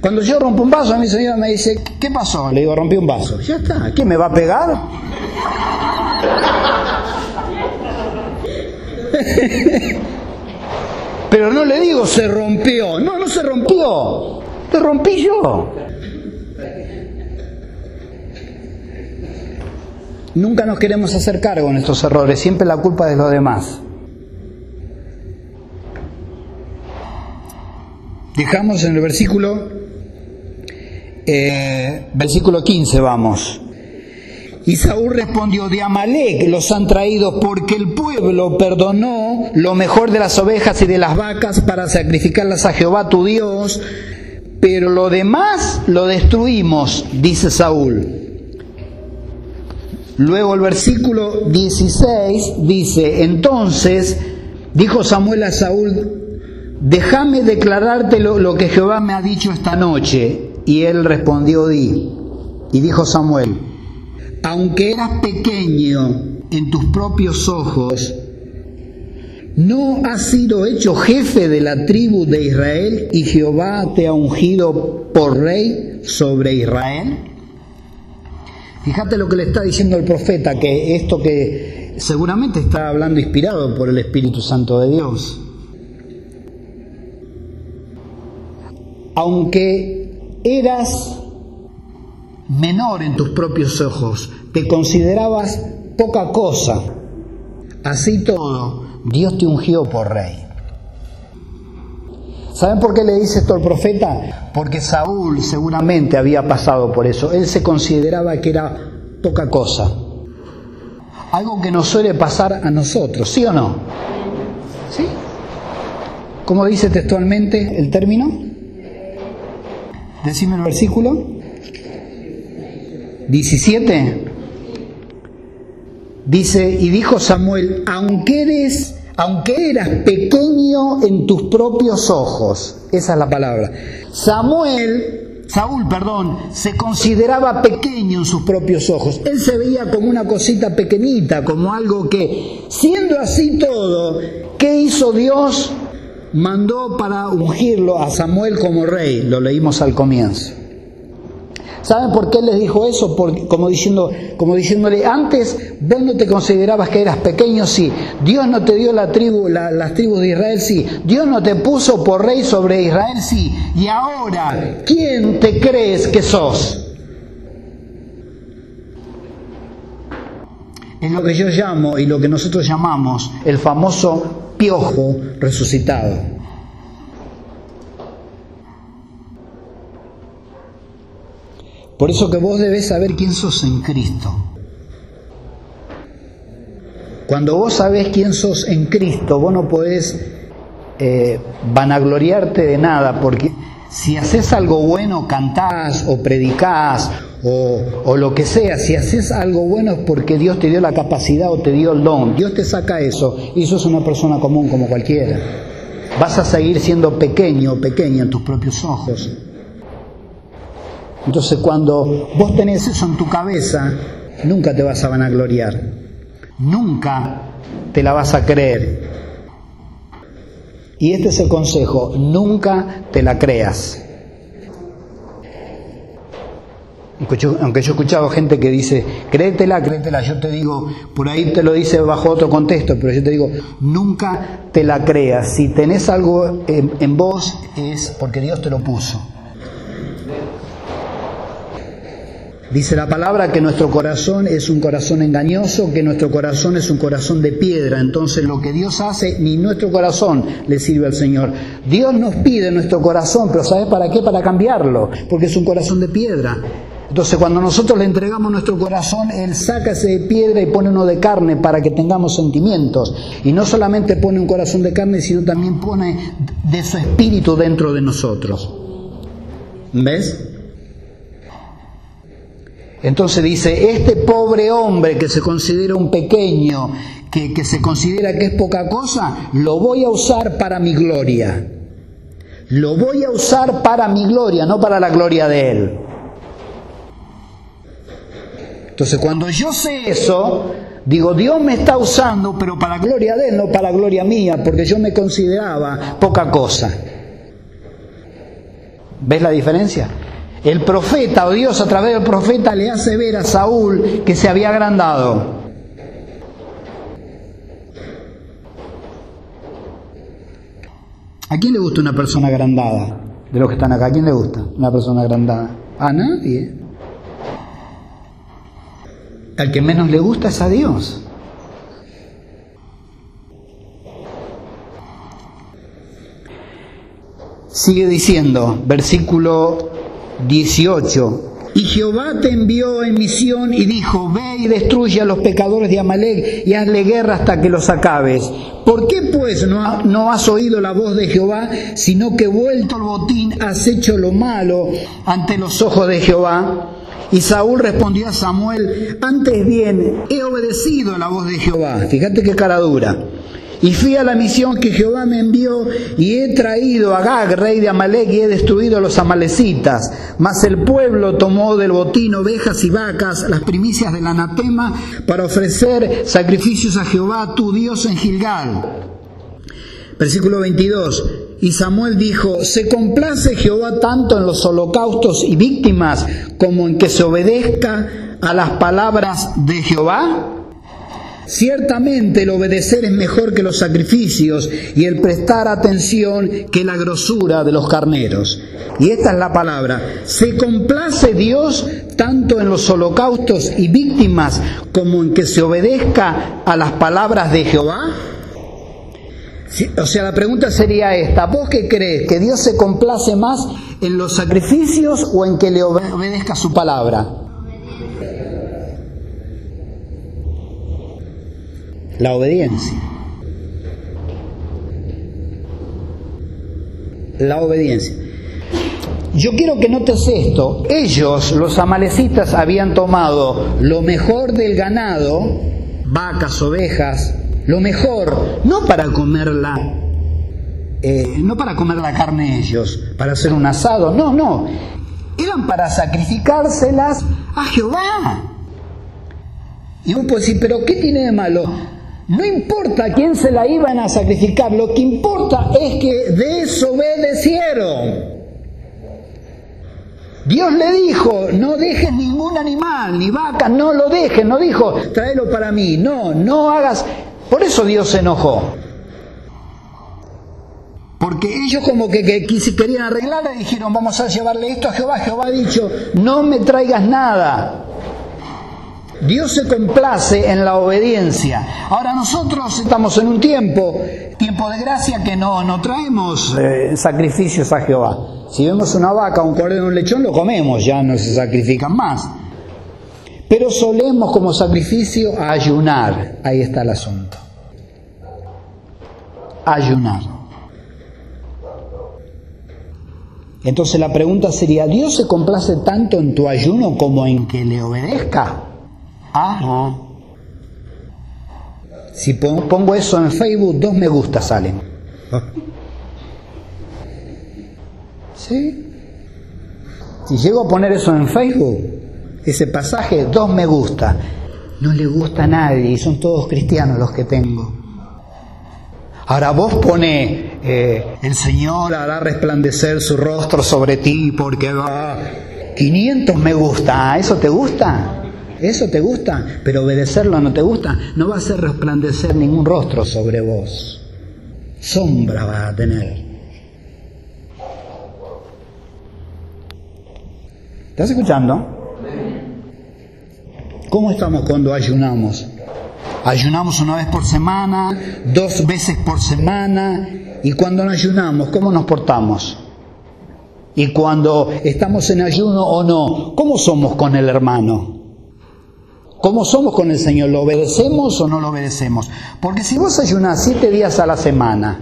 Cuando yo rompo un vaso, mi señora me dice, ¿qué pasó? Le digo, rompí un vaso. Ya está, ¿qué me va a pegar? *laughs* Pero no le digo se rompió. No, no se rompió. Te rompí yo. Nunca nos queremos hacer cargo de nuestros errores, siempre la culpa de los demás. Dejamos en el versículo, eh, versículo 15, vamos. Y Saúl respondió, de Amalek los han traído porque el pueblo perdonó lo mejor de las ovejas y de las vacas para sacrificarlas a Jehová tu Dios, pero lo demás lo destruimos, dice Saúl. Luego el versículo 16 dice, entonces dijo Samuel a Saúl, déjame declararte lo, lo, que Jehová me ha dicho esta noche. Y él respondió, di. Y dijo Samuel, aunque eras pequeño en tus propios ojos, ¿no has sido hecho jefe de la tribu de Israel y Jehová te ha ungido por rey sobre Israel? Fíjate lo que le está diciendo el profeta, que esto que seguramente está hablando inspirado por el Espíritu Santo de Dios. Aunque eras menor en tus propios ojos, te considerabas poca cosa. Así todo, Dios te ungió por rey. ¿Saben por qué le dice esto al profeta? Porque Saúl seguramente había pasado por eso. Él se consideraba que era poca cosa. Algo que nos suele pasar a nosotros, ¿sí o no? ¿Sí? ¿Cómo dice textualmente el término? Decime el versículo. 17. Dice, y dijo Samuel, aunque eres, aunque eras pequeño en tus propios ojos, esa es la palabra. Samuel, Saúl, perdón, se consideraba pequeño en sus propios ojos. Él se veía como una cosita pequeñita, como algo que, siendo así todo, ¿qué hizo Dios? Mandó para ungirlo a Samuel como rey, lo leímos al comienzo. ¿Saben por qué les dijo eso? como, diciéndole, antes vos no te considerabas que eras pequeño, sí. Dios no te dio la tribu, las tribus de Israel, sí. Dios no te puso por rey sobre Israel, sí. Y ahora, ¿quién te crees que sos? Es lo que yo llamo y lo que nosotros llamamos el famoso piojo resucitado. Por eso que vos debés saber quién sos en Cristo. Cuando vos sabés quién sos en Cristo, vos no podés eh, vanagloriarte de nada, porque si haces algo bueno, cantás o predicás o, o, lo que sea, si haces algo bueno es porque Dios te dio la capacidad o te dio el don. Dios te saca eso y sos una persona común como cualquiera. Vas a seguir siendo pequeño o pequeña en tus propios ojos. Entonces cuando vos tenés eso en tu cabeza, nunca te vas a vanagloriar, nunca te la vas a creer. Y este es el consejo, nunca te la creas. Aunque yo, he escuchado gente que dice, créetela, créetela, yo te digo, por ahí te lo dice bajo otro contexto, pero yo te digo, nunca te la creas. Si tenés algo en, en vos es porque Dios te lo puso. Dice la palabra que nuestro corazón es un corazón engañoso, que nuestro corazón es un corazón de piedra. Entonces lo que Dios hace, ni nuestro corazón le sirve al Señor. Dios nos pide nuestro corazón, pero ¿sabes para qué? Para cambiarlo, porque es un corazón de piedra. Entonces cuando nosotros le entregamos nuestro corazón, Él saca ese de piedra y pone uno de carne para que tengamos sentimientos. Y no solamente pone un corazón de carne, sino también pone de su espíritu dentro de nosotros. ¿Ves? Entonces dice, este pobre hombre que se considera un pequeño, que, que, se considera que es poca cosa, lo voy a usar para mi gloria. Lo voy a usar para mi gloria, no para la gloria de él. Entonces cuando yo sé eso, digo, Dios me está usando, pero para gloria de él, no para gloria mía, porque yo me consideraba poca cosa. ¿Ves la diferencia? El profeta o Dios a través del profeta le hace ver a Saúl que se había agrandado. ¿A quién le gusta una persona agrandada? De los que están acá, ¿a quién le gusta una persona agrandada? A nadie. Al que menos le gusta es a Dios. Sigue diciendo, versículo 18. Y Jehová te envió en misión y dijo, ve y destruye a los pecadores de Amalek y hazle guerra hasta que los acabes. ¿Por qué pues no, no has oído la voz de Jehová, sino que vuelto el botín has hecho lo malo ante los ojos de Jehová? Y Saúl respondió a Samuel, antes bien, he obedecido la voz de Jehová. Fíjate qué cara dura. Y fui a la misión que Jehová me envió y he traído a Gag, rey de Amalek, y he destruido a los amalecitas. Mas el pueblo tomó del botín ovejas y vacas, las primicias del anatema, para ofrecer sacrificios a Jehová, tu Dios, en Gilgal. Versículo 22. Y Samuel dijo, ¿se complace Jehová tanto en los holocaustos y víctimas como en que se obedezca a las palabras de Jehová? Ciertamente el obedecer es mejor que los sacrificios y el prestar atención que la grosura de los carneros. Y esta es la palabra. ¿Se complace Dios tanto en los holocaustos y víctimas como en que se obedezca a las palabras de Jehová? o sea, la pregunta sería esta. ¿Vos qué crees? ¿Que Dios se complace más en los sacrificios o en que le obedezca su palabra? La obediencia. La obediencia. Yo quiero que notes esto. Ellos, los amalecitas, habían tomado lo mejor del ganado, vacas, ovejas, lo mejor, no para comerla, eh, no para comer la carne ellos, para hacer un asado, no, no. Eran para sacrificárselas a Jehová. Y uno puede decir, pero ¿qué tiene de malo? No importa quién se la iban a sacrificar, lo que importa es que desobedecieron. Dios le dijo, no dejes ningún animal, ni vaca, no lo dejes, no dijo, tráelo para mí, no, no hagas. Por eso Dios se enojó. Porque ellos como que, que querían arreglar y dijeron, vamos a llevarle esto a Jehová. Jehová ha dicho, no me traigas nada. Dios se complace en la obediencia. Ahora nosotros estamos en un tiempo, tiempo de gracia, que no, no traemos eh, sacrificios a Jehová. Si vemos una vaca, un cordero, un lechón, lo comemos, ya no se sacrifican más. Pero solemos como sacrificio ayunar. Ahí está el asunto. Ayunar. Entonces la pregunta sería, ¿Dios se complace tanto en tu ayuno como en que le obedezca? Ah, Si pongo eso en Facebook, dos me gusta salen. ¿Sí? Si llego a poner eso en Facebook, ese pasaje, dos me gusta. No le gusta a nadie y son todos cristianos los que tengo. Ahora vos pone, eh, el Señor hará resplandecer su rostro sobre ti porque va... 500 me gusta, ¿eso te gusta? ¿Eso te gusta? Pero obedecerlo no te gusta. No va a hacer resplandecer ningún rostro sobre vos. Sombra va a tener. ¿Estás escuchando? ¿Cómo estamos cuando ayunamos? Ayunamos una vez por semana, dos veces por semana. Y cuando no ayunamos, ¿cómo nos portamos? Y cuando estamos en ayuno o no, ¿cómo somos con el hermano? ¿Cómo somos con el Señor? ¿Lo obedecemos o no lo obedecemos? Porque si vos ayunás siete días a la semana,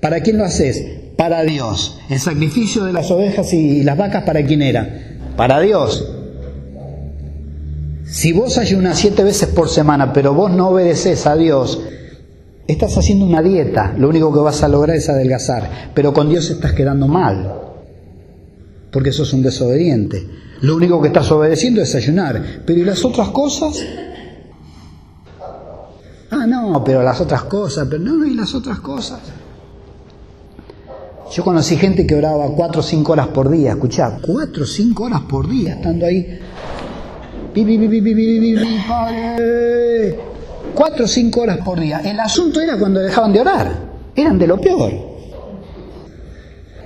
¿para quién lo haces? Para Dios. El sacrificio de las ovejas y las vacas, ¿para quién era? Para Dios. Si vos ayunás siete veces por semana, pero vos no obedeces a Dios, estás haciendo una dieta. Lo único que vas a lograr es adelgazar. Pero con Dios estás quedando mal. Porque sos un desobediente. Lo único que estás obedeciendo es ayunar. Pero ¿y las otras cosas? Ah, no, pero las otras cosas, pero no, ¿y las otras cosas? Yo conocí gente que oraba cuatro o cinco horas por día, escuchá, cuatro o cinco horas por día, estando ahí. Cuatro o cinco horas por día. El asunto era cuando dejaban de orar. Eran de lo peor.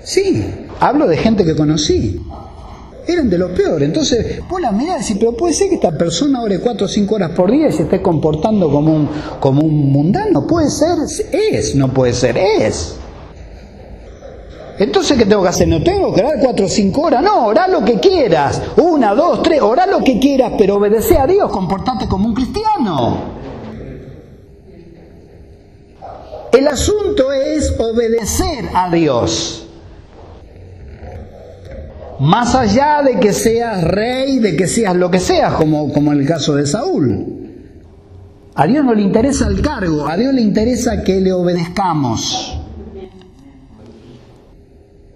Sí, hablo de gente que conocí eran de lo peor. Entonces, vos la mirás y decís, pero puede ser que esta persona ore cuatro o cinco horas por día y se esté comportando como un, como un mundano. Puede ser, es, no puede ser, es. Entonces, ¿qué tengo que hacer? No tengo que orar cuatro o cinco horas. No, orá lo que quieras. Una, dos, tres, orá lo que quieras, pero obedece a Dios, comportate como un cristiano. El asunto es obedecer a Dios. Más allá de que seas rey, de que seas lo que seas, como, como en el caso de Saúl. A Dios no le interesa el cargo, a Dios le interesa que le obedezcamos.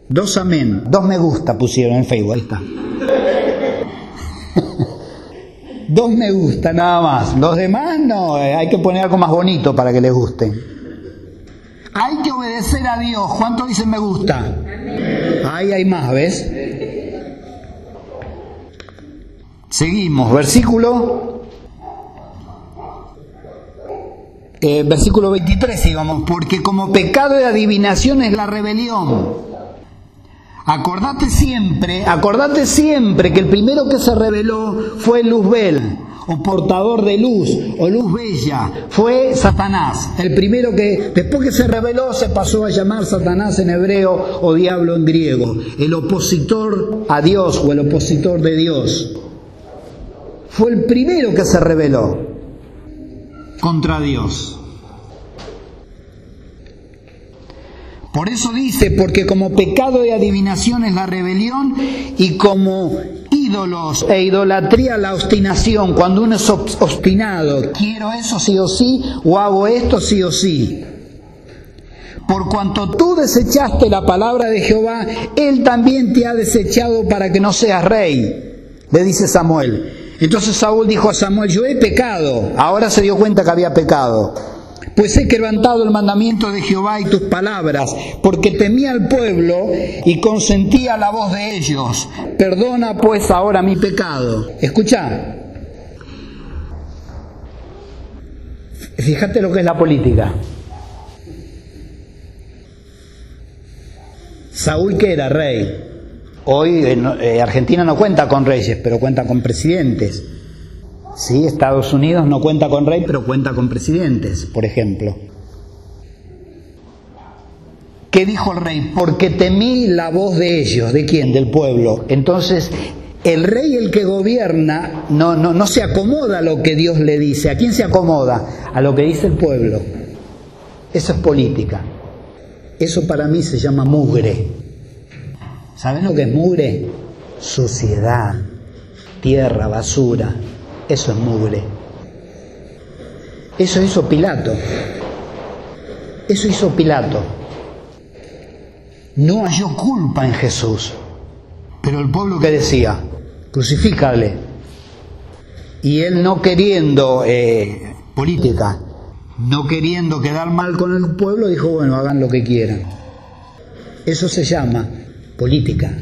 Dos amén, dos me gusta pusieron en Facebook, ahí está. *laughs* dos me gusta nada más. Los demás no, eh, hay que poner algo más bonito para que les guste. Hay que obedecer a Dios. ¿Cuánto dicen me gusta? Ahí hay más, ¿ves? Seguimos, versículo eh, versículo 23, digamos, porque como pecado de adivinación es la rebelión. Acordate siempre, acordate siempre que el primero que se reveló fue Luzbel, o portador de luz, o luz bella, fue Satanás. El primero que, después que se reveló, se pasó a llamar Satanás en hebreo o diablo en griego, el opositor a Dios o el opositor de Dios. Fue el primero que se reveló contra Dios. Por eso dice, porque como pecado de adivinación es la rebelión y como ídolos e idolatría la obstinación, cuando uno es obstinado, quiero eso sí o sí, o hago esto sí o sí. Por cuanto tú desechaste la palabra de Jehová, Él también te ha desechado para que no seas rey, le dice Samuel. Entonces Saúl dijo a Samuel, yo he pecado. Ahora se dio cuenta que había pecado pues he quebrantado el mandamiento de Jehová y tus palabras, porque temía al pueblo y consentía la voz de ellos. Perdona pues ahora mi pecado. Escucha. Fíjate lo que es la política. Saúl que era rey. Hoy eh, Argentina no cuenta con reyes, pero cuenta con presidentes. Sí, Estados Unidos no cuenta con rey, pero cuenta con presidentes, por ejemplo. ¿Qué dijo el rey? Porque temí la voz de ellos, ¿de quién? Del pueblo. Entonces, el rey, el que gobierna, no, no, no se acomoda a lo que Dios le dice. ¿A quién se acomoda? A lo que dice el pueblo. Eso es política. Eso para mí se llama mugre. ¿Saben lo que es mugre? Suciedad, tierra, basura. Eso es mugre. Eso hizo Pilato. Eso hizo Pilato. No halló culpa en Jesús. Pero el pueblo que decía, crucifícale. Y él no queriendo eh, política, no queriendo quedar mal con el pueblo, dijo, bueno, hagan lo que quieran. Eso se llama política.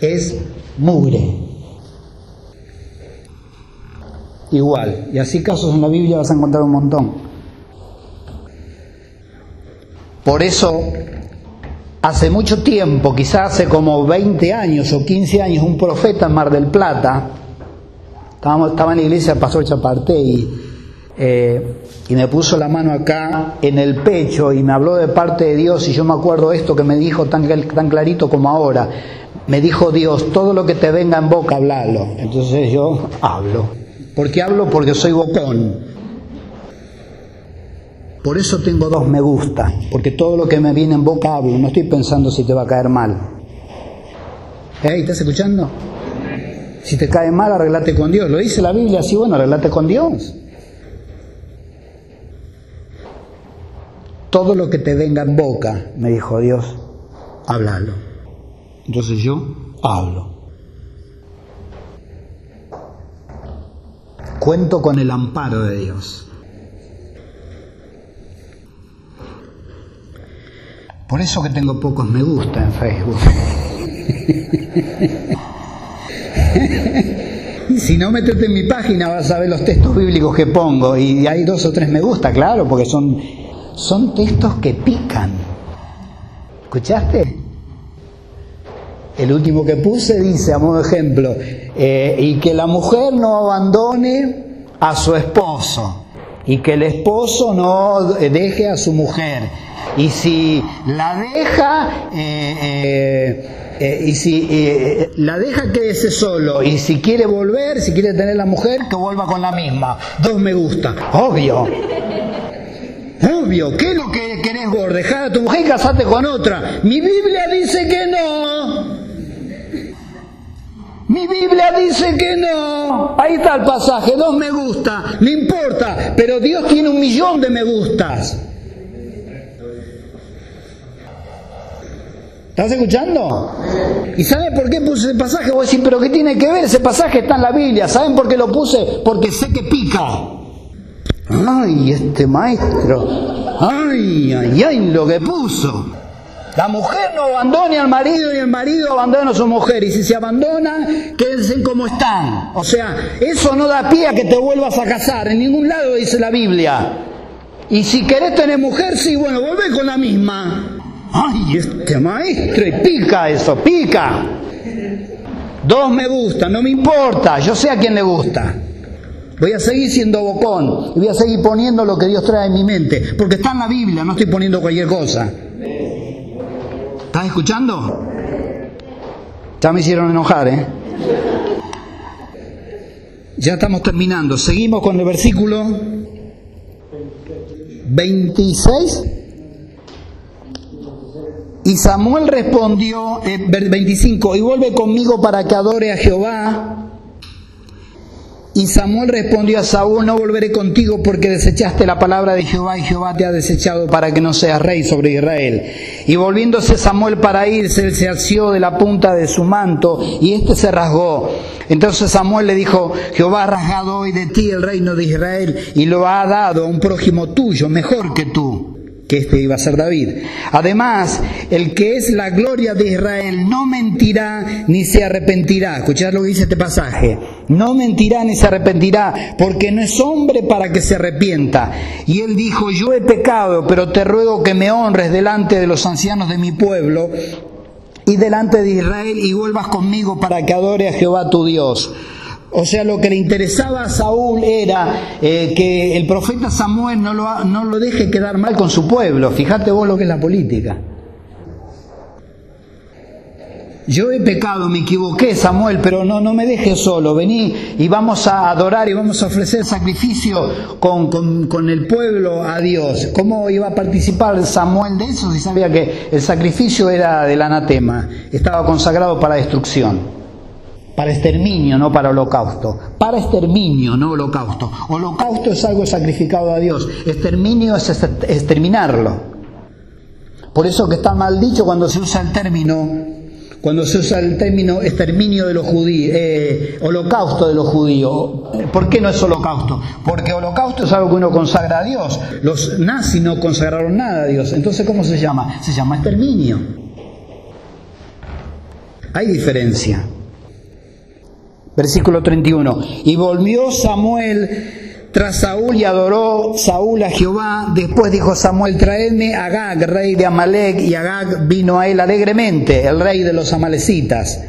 Es mugre. igual. Y así casos en la Biblia vas a encontrar un montón. Por eso, hace mucho tiempo, quizás hace como 20 años o 15 años, un profeta en Mar del Plata, estaba en la iglesia del pastor Chaparte y, eh, y me puso la mano acá en el pecho y me habló de parte de Dios y yo me acuerdo esto que me dijo tan, tan clarito como ahora. Me dijo Dios, todo lo que te venga en boca, hablalo. Entonces yo hablo. ¿Por qué hablo? Porque soy bocón. Por eso tengo dos me gusta, porque todo lo que me viene en boca hablo, no estoy pensando si te va a caer mal. ¿Eh? ¿Estás escuchando? Si te cae mal, arreglate con Dios. Lo dice la Biblia así, bueno, arreglate con Dios. Todo lo que te venga en boca, me dijo Dios, háblalo. Entonces yo hablo. Cuento con el amparo de Dios. Por eso que tengo pocos me gusta en Facebook. *laughs* si no metete en mi página vas a ver los textos bíblicos que pongo y hay dos o tres me gusta, claro, porque son, son textos que pican. ¿Escuchaste? El último que puse dice, a modo de ejemplo, eh, y que la mujer no abandone a su esposo. y que el esposo no deje a su mujer. Y si la deja, eh, eh, eh, y si la deja quédese solo, y si quiere volver, si quiere tener la mujer, que vuelva con la misma. Dos me gusta, obvio. ¿Qué es lo que querés vos? Dejar a tu mujer y casarte con otra. Mi Biblia dice que no. Mi Biblia dice que no. Ahí está el pasaje, dos me gusta, no importa, pero Dios tiene un millón de me gustas. ¿Estás escuchando? ¿Y saben por qué puse ese pasaje? Voy a decir, pero ¿qué tiene que ver? Ese pasaje está en la Biblia. ¿Saben por qué lo puse? Porque sé que pica. Ay, este maestro. Ay, ay, ay, lo que puso. La mujer no abandone al marido y el marido abandona a su mujer. Y si se abandona, quédense como están. O sea, eso no da pie a que te vuelvas a casar. En ningún lado dice la Biblia. Y si querés tener mujer, sí, bueno, volvé con la misma. Ay, este maestro, y pica eso, pica. Dos me gustan, no me importa, yo sé a quién le gusta. Voy a seguir siendo bocón y voy a seguir poniendo lo que Dios trae en mi mente, porque está en la Biblia, no estoy poniendo cualquier cosa. ¿Estás escuchando? Ya me hicieron enojar, ¿eh? Ya estamos terminando. Seguimos con el versículo 26. Y Samuel respondió, eh, 25, y vuelve conmigo para que adore a Jehová y Samuel respondió a Saúl, no volveré contigo porque desechaste la palabra de Jehová y Jehová te ha desechado para que no seas rey sobre Israel. Y volviéndose Samuel para irse, él se asió de la punta de su manto y éste se rasgó. Entonces Samuel le dijo, Jehová ha rasgado hoy de ti el reino de Israel y lo ha dado a un prójimo tuyo, mejor que tú que este iba a ser David. Además, el que es la gloria de Israel no mentirá ni se arrepentirá. Escuchad lo que dice este pasaje. No mentirá ni se arrepentirá, porque no es hombre para que se arrepienta. Y él dijo, yo he pecado, pero te ruego que me honres delante de los ancianos de mi pueblo y delante de Israel y vuelvas conmigo para que adore a Jehová tu Dios. O sea, lo que le interesaba a Saúl era eh, que el profeta Samuel no lo, no lo deje quedar mal con su pueblo. Fíjate vos lo que es la política. Yo he pecado, me equivoqué, Samuel, pero no, no me dejes solo. Vení y vamos a adorar y vamos a ofrecer sacrificio con, con, con, el pueblo a Dios. ¿Cómo iba a participar Samuel de eso si sabía que el sacrificio era del anatema? Estaba consagrado para destrucción para exterminio, no para holocausto. Para exterminio, no holocausto. Holocausto es algo sacrificado a Dios. Exterminio es exterminarlo. Por eso que está mal dicho cuando se usa el término, cuando se usa el término exterminio de los judíos, eh, holocausto de los judíos. ¿Por qué no es holocausto? Porque holocausto es algo que uno consagra a Dios. Los nazis no consagraron nada a Dios. Entonces, ¿cómo se llama? Se llama exterminio. Hay diferencia. Versículo 31. Y volvió Samuel tras Saúl y adoró Saúl a Jehová. Después dijo Samuel, traedme a Agag, rey de Amalek, y Agag vino a él alegremente, el rey de los amalecitas.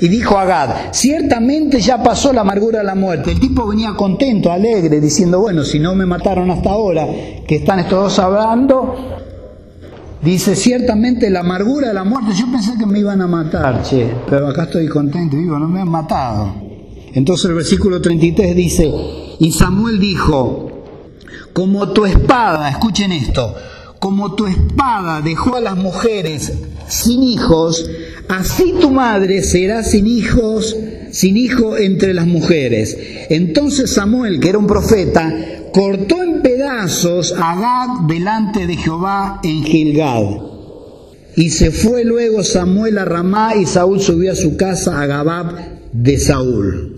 Y dijo Agag, ciertamente ya pasó la amargura de la muerte. El tipo venía contento, alegre, diciendo, bueno, si no me mataron hasta ahora, que están estos dos hablando, Dice, ciertamente la amargura de la muerte, yo pensé que me iban a matar, che, pero acá estoy contento, vivo, no me han matado. Entonces el versículo 33 dice, y Samuel dijo, como tu espada, escuchen esto, como tu espada dejó a las mujeres sin hijos, así tu madre será sin hijos, sin hijo entre las mujeres. Entonces Samuel, que era un profeta, cortó en pedazos a Gad delante de Jehová en Gilgad. Y se fue luego Samuel a Ramá y Saúl subió a su casa a Gabab de Saúl.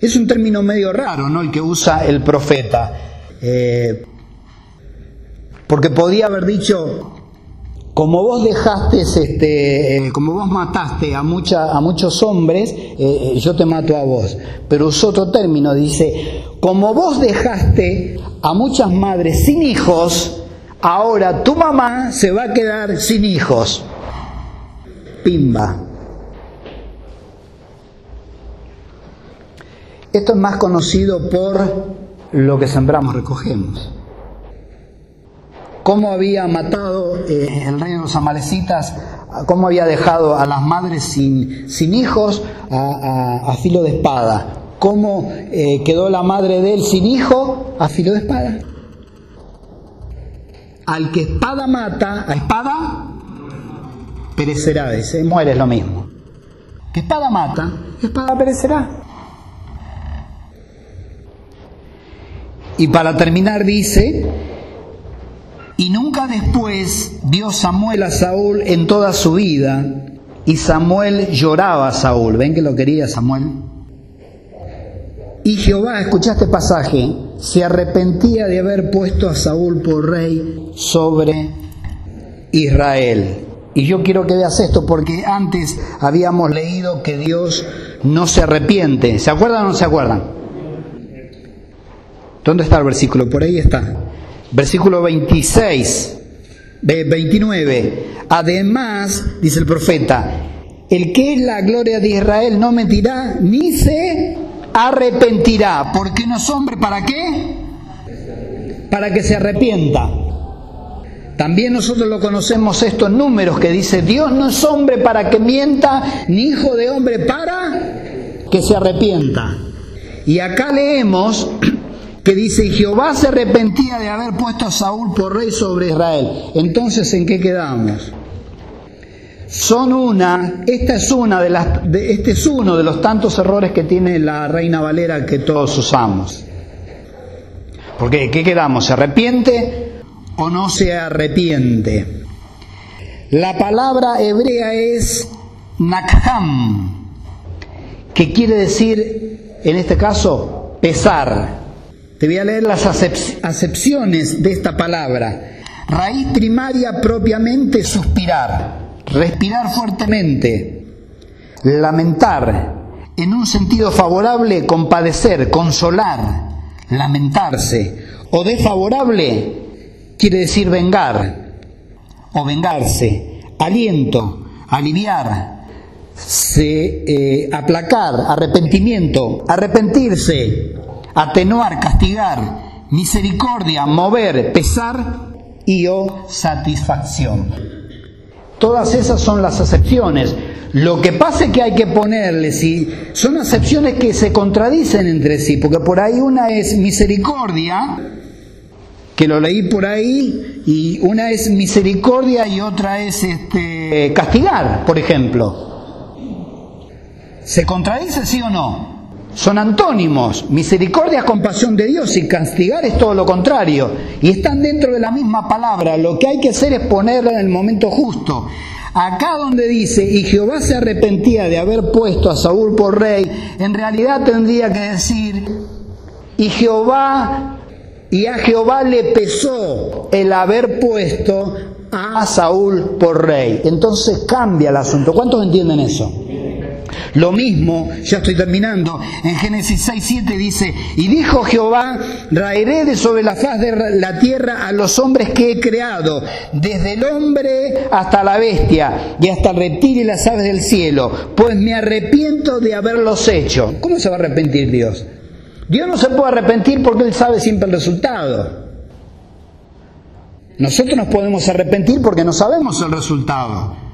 Es un término medio raro, ¿no? El que usa el profeta. Eh, porque podía haber dicho, como vos dejaste, este, eh, como vos mataste a, a muchos hombres, eh, eh, yo te mato a vos. Pero usó otro término, dice, como vos dejaste a muchas madres sin hijos, ahora tu mamá se va a quedar sin hijos. Pimba. Esto es más conocido por lo que sembramos recogemos. Cómo había matado eh, el rey de los amalecitas, cómo había dejado a las madres sin, sin hijos a, filo de espada, cómo eh, quedó la madre de él sin hijo a filo de espada. Al que espada mata, a espada perecerá, dice, muere es lo mismo. Que espada mata, espada perecerá. Y para terminar dice, y nunca después vio Samuel a Saúl en toda su vida, y Samuel lloraba a Saúl. ¿Ven que lo quería Samuel? Y Jehová, escuchaste pasaje, se arrepentía de haber puesto a Saúl por rey sobre Israel. Y yo quiero que veas esto porque antes habíamos leído que Dios no se arrepiente. ¿Se acuerdan o no se acuerdan? ¿Dónde está el versículo? Por ahí está. Versículo 26, 29. Además, dice el profeta, el que es la gloria de Israel no mentirá ni se arrepentirá, porque no es hombre para qué? Para que se arrepienta. También nosotros lo conocemos estos números que dice, Dios no es hombre para que mienta, ni hijo de hombre para que se arrepienta. Y acá leemos *clears throat* que dice, Jehová se arrepentía de haber puesto a Saúl por rey sobre Israel. Entonces, ¿en qué quedamos? Son una, esta es una de las, este es uno de los tantos errores que tiene la Reina Valera que todos usamos. Porque, ¿qué quedamos? ¿Se arrepiente o no se arrepiente? La palabra hebrea es nakham, que quiere decir, en este caso, pesar. Te voy a leer las acepciones de esta palabra. Raíz primaria propiamente suspirar, respirar fuertemente, lamentar, en un sentido favorable compadecer, consolar, lamentarse, o desfavorable quiere decir vengar o vengarse, aliento, aliviar, se, eh, aplacar, arrepentimiento, arrepentirse, atenuar, castigar, misericordia, mover, pesar y o satisfacción. Todas esas son las acepciones. Lo que pasa es que hay que ponerle, si son acepciones que se contradicen entre sí, porque por ahí una es misericordia, que lo leí por ahí, y una es misericordia y otra es este, castigar, por ejemplo. ¿Se contradice sí o no? Son antónimos. Misericordia es compasión de Dios y castigar es todo lo contrario. Y están dentro de la misma palabra. Lo que hay que hacer es ponerla en el momento justo. Acá donde dice, y Jehová se arrepentía de haber puesto a Saúl por rey, en realidad tendría que decir, y Jehová, y a Jehová le pesó el haber puesto a Saúl por rey. Entonces cambia el asunto. ¿Cuántos entienden eso? Lo mismo, ya estoy terminando, en Génesis 6, 7 dice, y dijo Jehová, raeré de sobre la faz de la tierra a los hombres que he creado, desde el hombre hasta la bestia, y hasta el reptil y las aves del cielo, pues me arrepiento de haberlos hecho. ¿Cómo se va a arrepentir Dios? Dios no se puede arrepentir porque Él sabe siempre el resultado. Nosotros nos podemos arrepentir porque no sabemos el resultado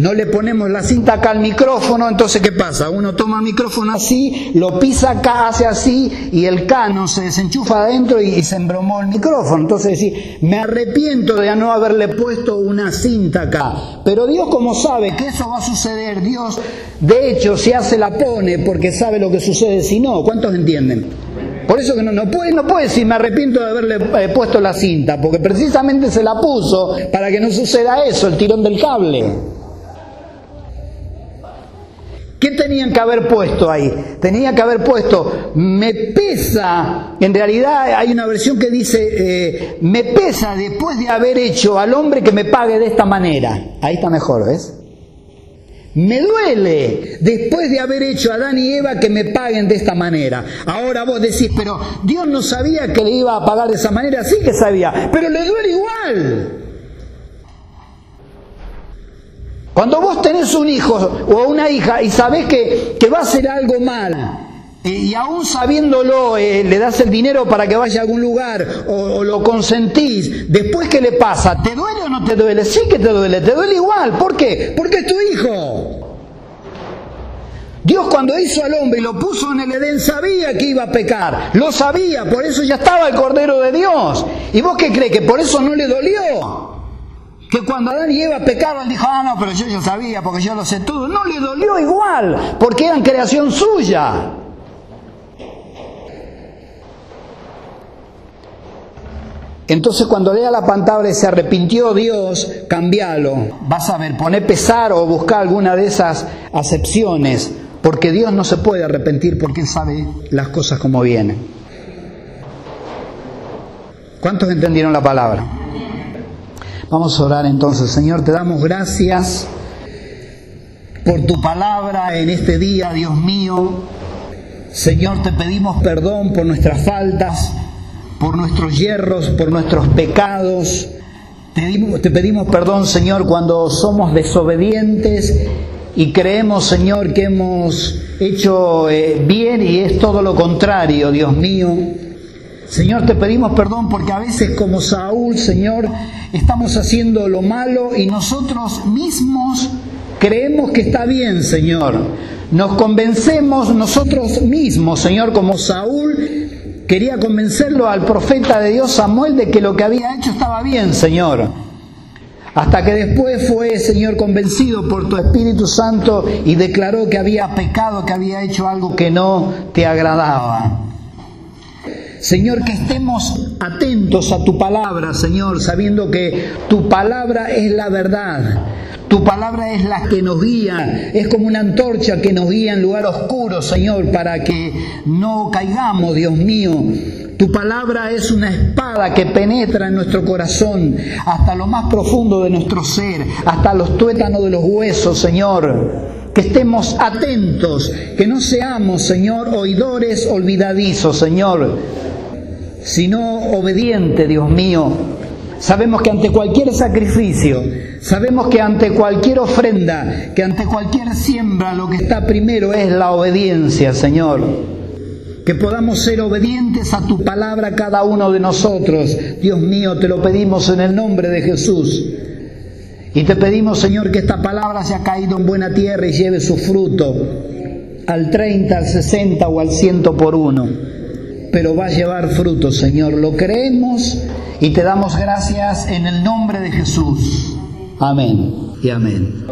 no le ponemos la cinta acá al micrófono, entonces ¿qué pasa? Uno toma el micrófono así, lo pisa acá, hace así y el cano se desenchufa adentro y, se embromó el micrófono. Entonces decir, me arrepiento de no haberle puesto una cinta acá. Pero Dios como sabe que eso va a suceder, Dios de hecho si hace la pone porque sabe lo que sucede si no. ¿Cuántos entienden? Por eso que no, no, puede, no puede decir me arrepiento de haberle eh, puesto la cinta, porque precisamente se la puso para que no suceda eso, el tirón del cable. ¿Qué tenían que haber puesto ahí? Tenía que haber puesto, me pesa, en realidad hay una versión que dice, eh, me pesa después de haber hecho al hombre que me pague de esta manera. Ahí está mejor, ¿ves? Me duele después de haber hecho a Adán y Eva que me paguen de esta manera. Ahora vos decís, pero Dios no sabía que le iba a pagar de esa manera. Sí que sabía, pero le duele igual. Cuando vos tenés un hijo o una hija y sabés que, que va a hacer algo mal Eh, y aún sabiéndolo, eh, le das el dinero para que vaya a algún lugar o, lo consentís, después ¿qué le pasa? ¿Te duele o no te duele? Sí que te duele, te duele igual. ¿Por qué? Porque es tu hijo. Dios cuando hizo al hombre y lo puso en el Edén sabía que iba a pecar, lo sabía, por eso ya estaba el Cordero de Dios. ¿Y vos qué crees? ¿Que por eso no le dolió? Que cuando Adán y Eva pecaban dijo, ah, no, pero yo ya sabía porque yo lo sé todo. No le dolió igual, porque eran creación suya. Entonces cuando lea la palabra se arrepintió Dios, cambialo. Vas a ver, poné pesar o buscar alguna de esas acepciones, porque Dios no se puede arrepentir porque Él sabe las cosas como vienen. ¿Cuántos entendieron la palabra? Vamos a orar entonces. Señor, te damos gracias por tu palabra en este día, Dios mío. Señor, te pedimos perdón por nuestras faltas por nuestros hierros, por nuestros pecados. Te, pedimos perdón, Señor, cuando somos desobedientes y creemos, Señor, que hemos hecho eh, bien y es todo lo contrario, Dios mío. Señor, te pedimos perdón porque a veces como Saúl, Señor, estamos haciendo lo malo y nosotros mismos creemos que está bien, Señor. Nos convencemos nosotros mismos, Señor, como Saúl, quería convencerlo al profeta de Dios Samuel de que lo que había hecho estaba bien, Señor. Hasta que después fue, Señor, convencido por tu Espíritu Santo y declaró que había pecado, que había hecho algo que no te agradaba. Señor, que estemos atentos a tu palabra, Señor, sabiendo que tu palabra es la verdad. Tu palabra es la que nos guía, es como una antorcha que nos guía en lugar oscuro, Señor, para que no caigamos, Dios mío. Tu palabra es una espada que penetra en nuestro corazón hasta lo más profundo de nuestro ser, hasta los tuétanos de los huesos, Señor. Que estemos atentos, que no seamos, Señor, oidores olvidadizos, Señor, sino obedientes, Dios mío, Sabemos que ante cualquier sacrificio, sabemos que ante cualquier ofrenda, que ante cualquier siembra, lo que está primero es la obediencia, Señor. Que podamos ser obedientes a tu palabra cada uno de nosotros. Dios mío, te lo pedimos en el nombre de Jesús. Y te pedimos, Señor, que esta palabra se ha caído en buena tierra y lleve su fruto al 30, al 60 o al 100 por uno. Pero va a llevar fruto, Señor. Lo creemos y te damos gracias en el nombre de Jesús. Amén y amén.